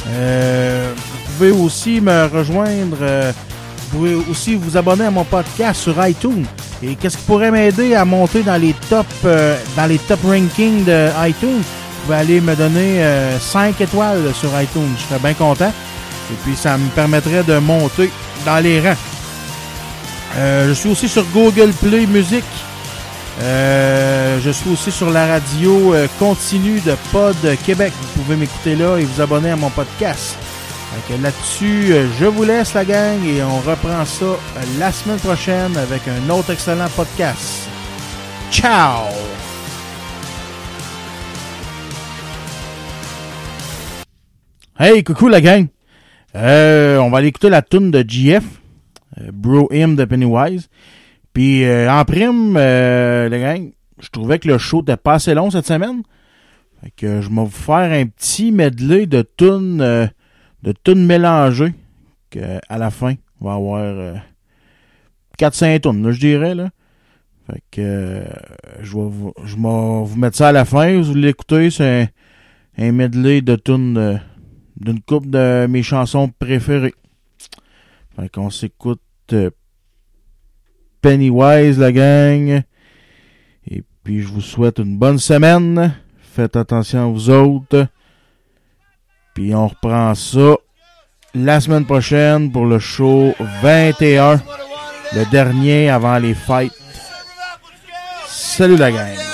Euh, pouvez aussi me rejoindre, euh, vous pouvez aussi vous abonner à mon podcast sur iTunes. Et qu'est-ce qui pourrait m'aider à monter dans les top euh, dans les top rankings de iTunes? Vous pouvez aller me donner 5 étoiles sur iTunes. Je serais bien content. Et puis ça me permettrait de monter dans les rangs. Euh, je suis aussi sur Google Play Music. Euh, je suis aussi sur la radio euh, continue de Pod Québec. Vous pouvez m'écouter là et vous abonner à mon podcast. Là-dessus, euh, je vous laisse la gang et on reprend ça euh, la semaine prochaine avec un autre excellent podcast. Ciao! Hey, coucou la gang! Euh, on va aller écouter la tune de GF, euh, Bro Him de Pennywise. Puis euh, en prime, la gang, je trouvais que le show était pas assez long cette semaine. Fait que je vais vous faire un petit medley de tunes de tunes mélangées que à la fin, on va avoir euh, 4-5 tunes, là, je dirais là. Fait que euh, je vais vous, vais vous mettre ça à la fin, vous l'écoutez, c'est un, un medley de tunes euh, d'une coupe de mes chansons préférées. Fait qu'on s'écoute euh, Pennywise, la gang. Et puis, je vous souhaite une bonne semaine. Faites attention à vous autres. Puis, on reprend ça la semaine prochaine pour le show 21. Le dernier avant les fêtes. Salut la gang.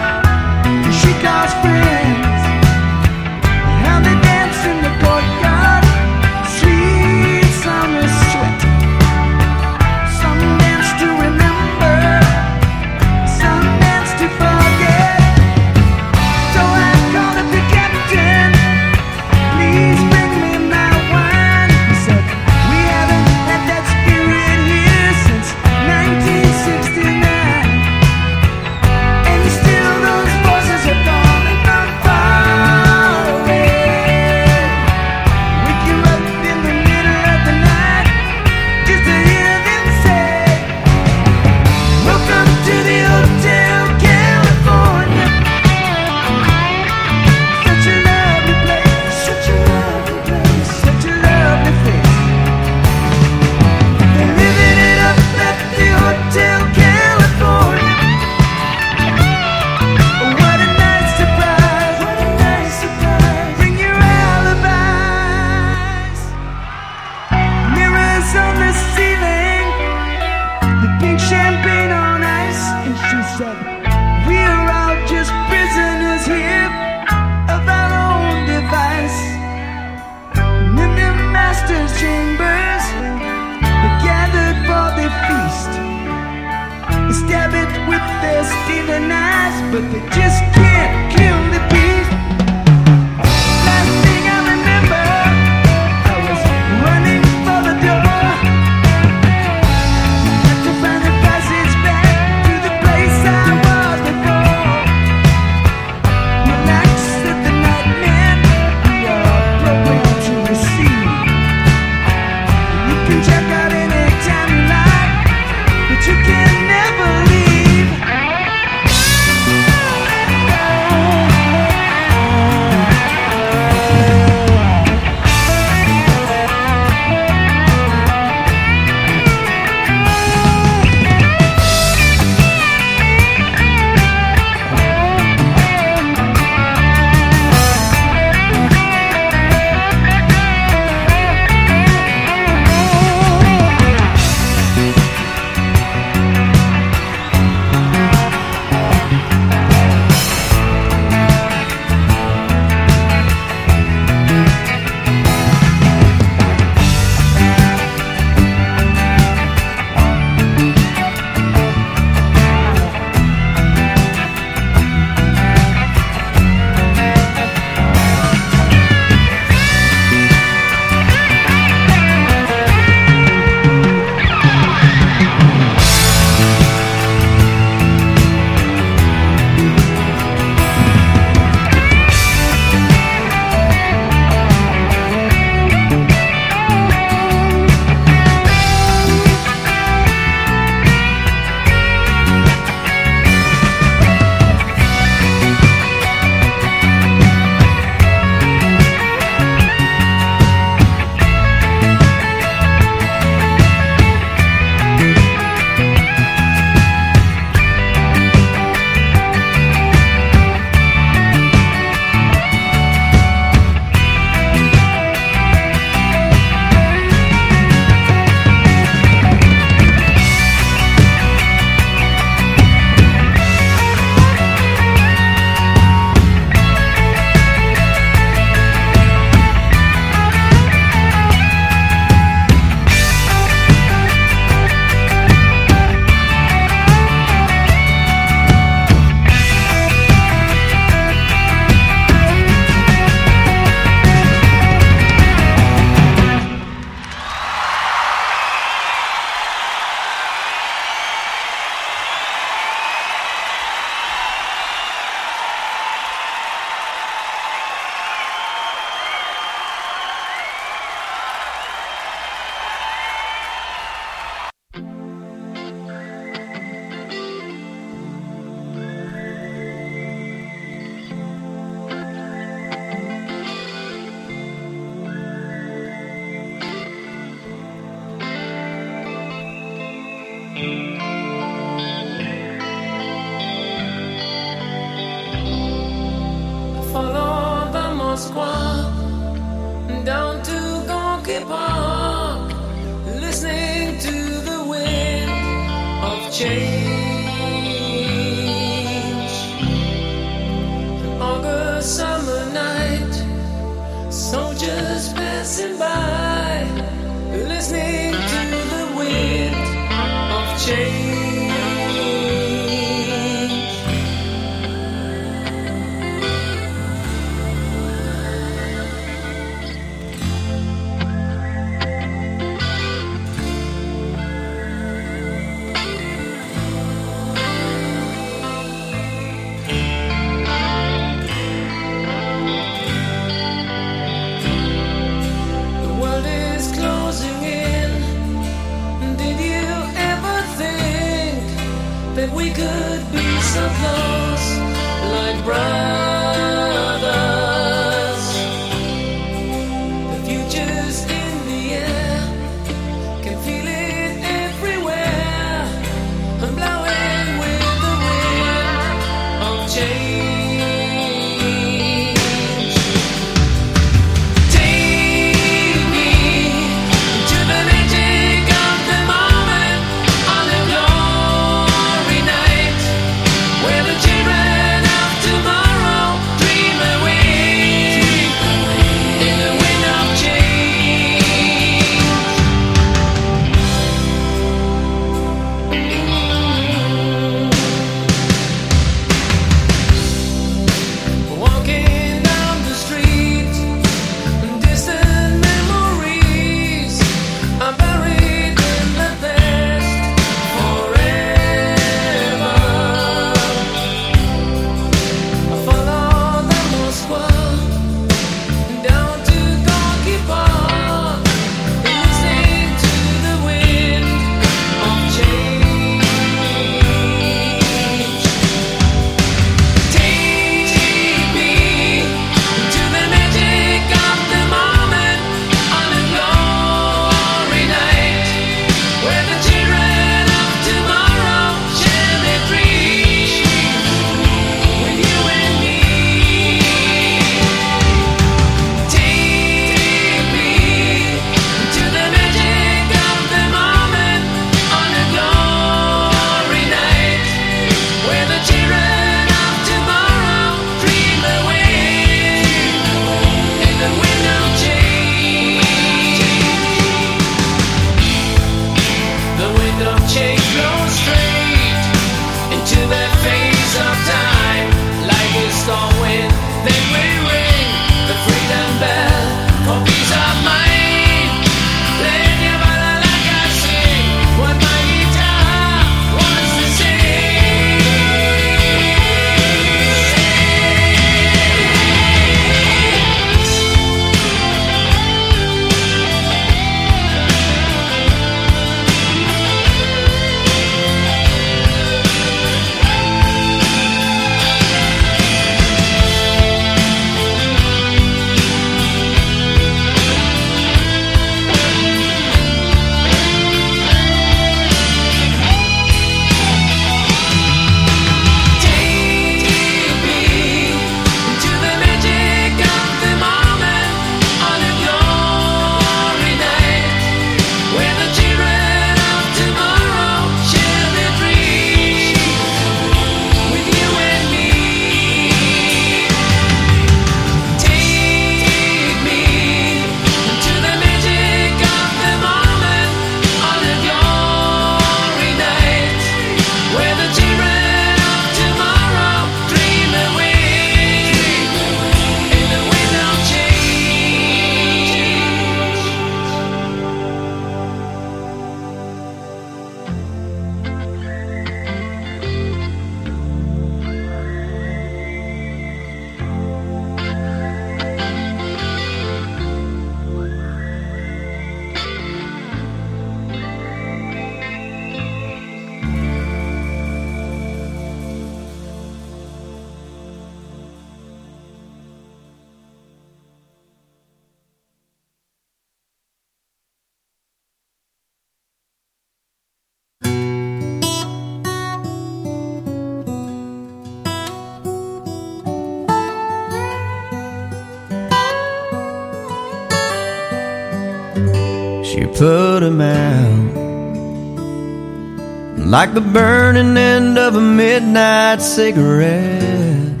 Like the burning end of a midnight cigarette,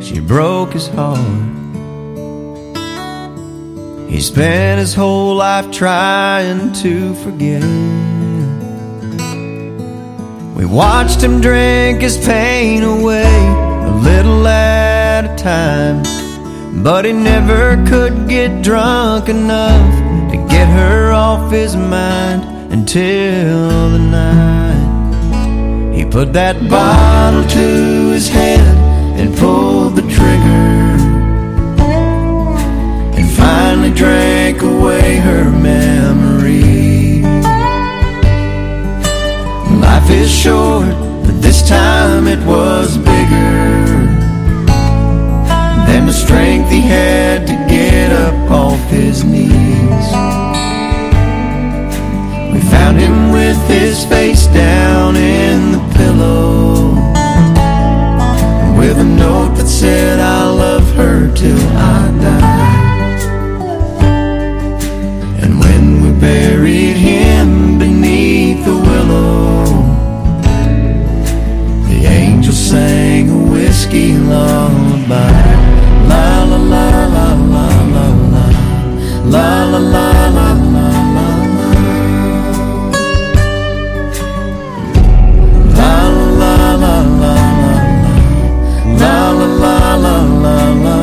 she broke his heart. He spent his whole life trying to forget. We watched him drink his pain away a little at a time. But he never could get drunk enough to get her off his mind until the night. He put that bottle to his head and pulled the trigger. And finally drank away her memory. Life is short, but this time it was bigger than the strength he had to get up off his knees. Found him with his face down in the pillow, with a note that said, I love her till I die. And when we buried him beneath the willow, the angel sang a whiskey lullaby. 啦啦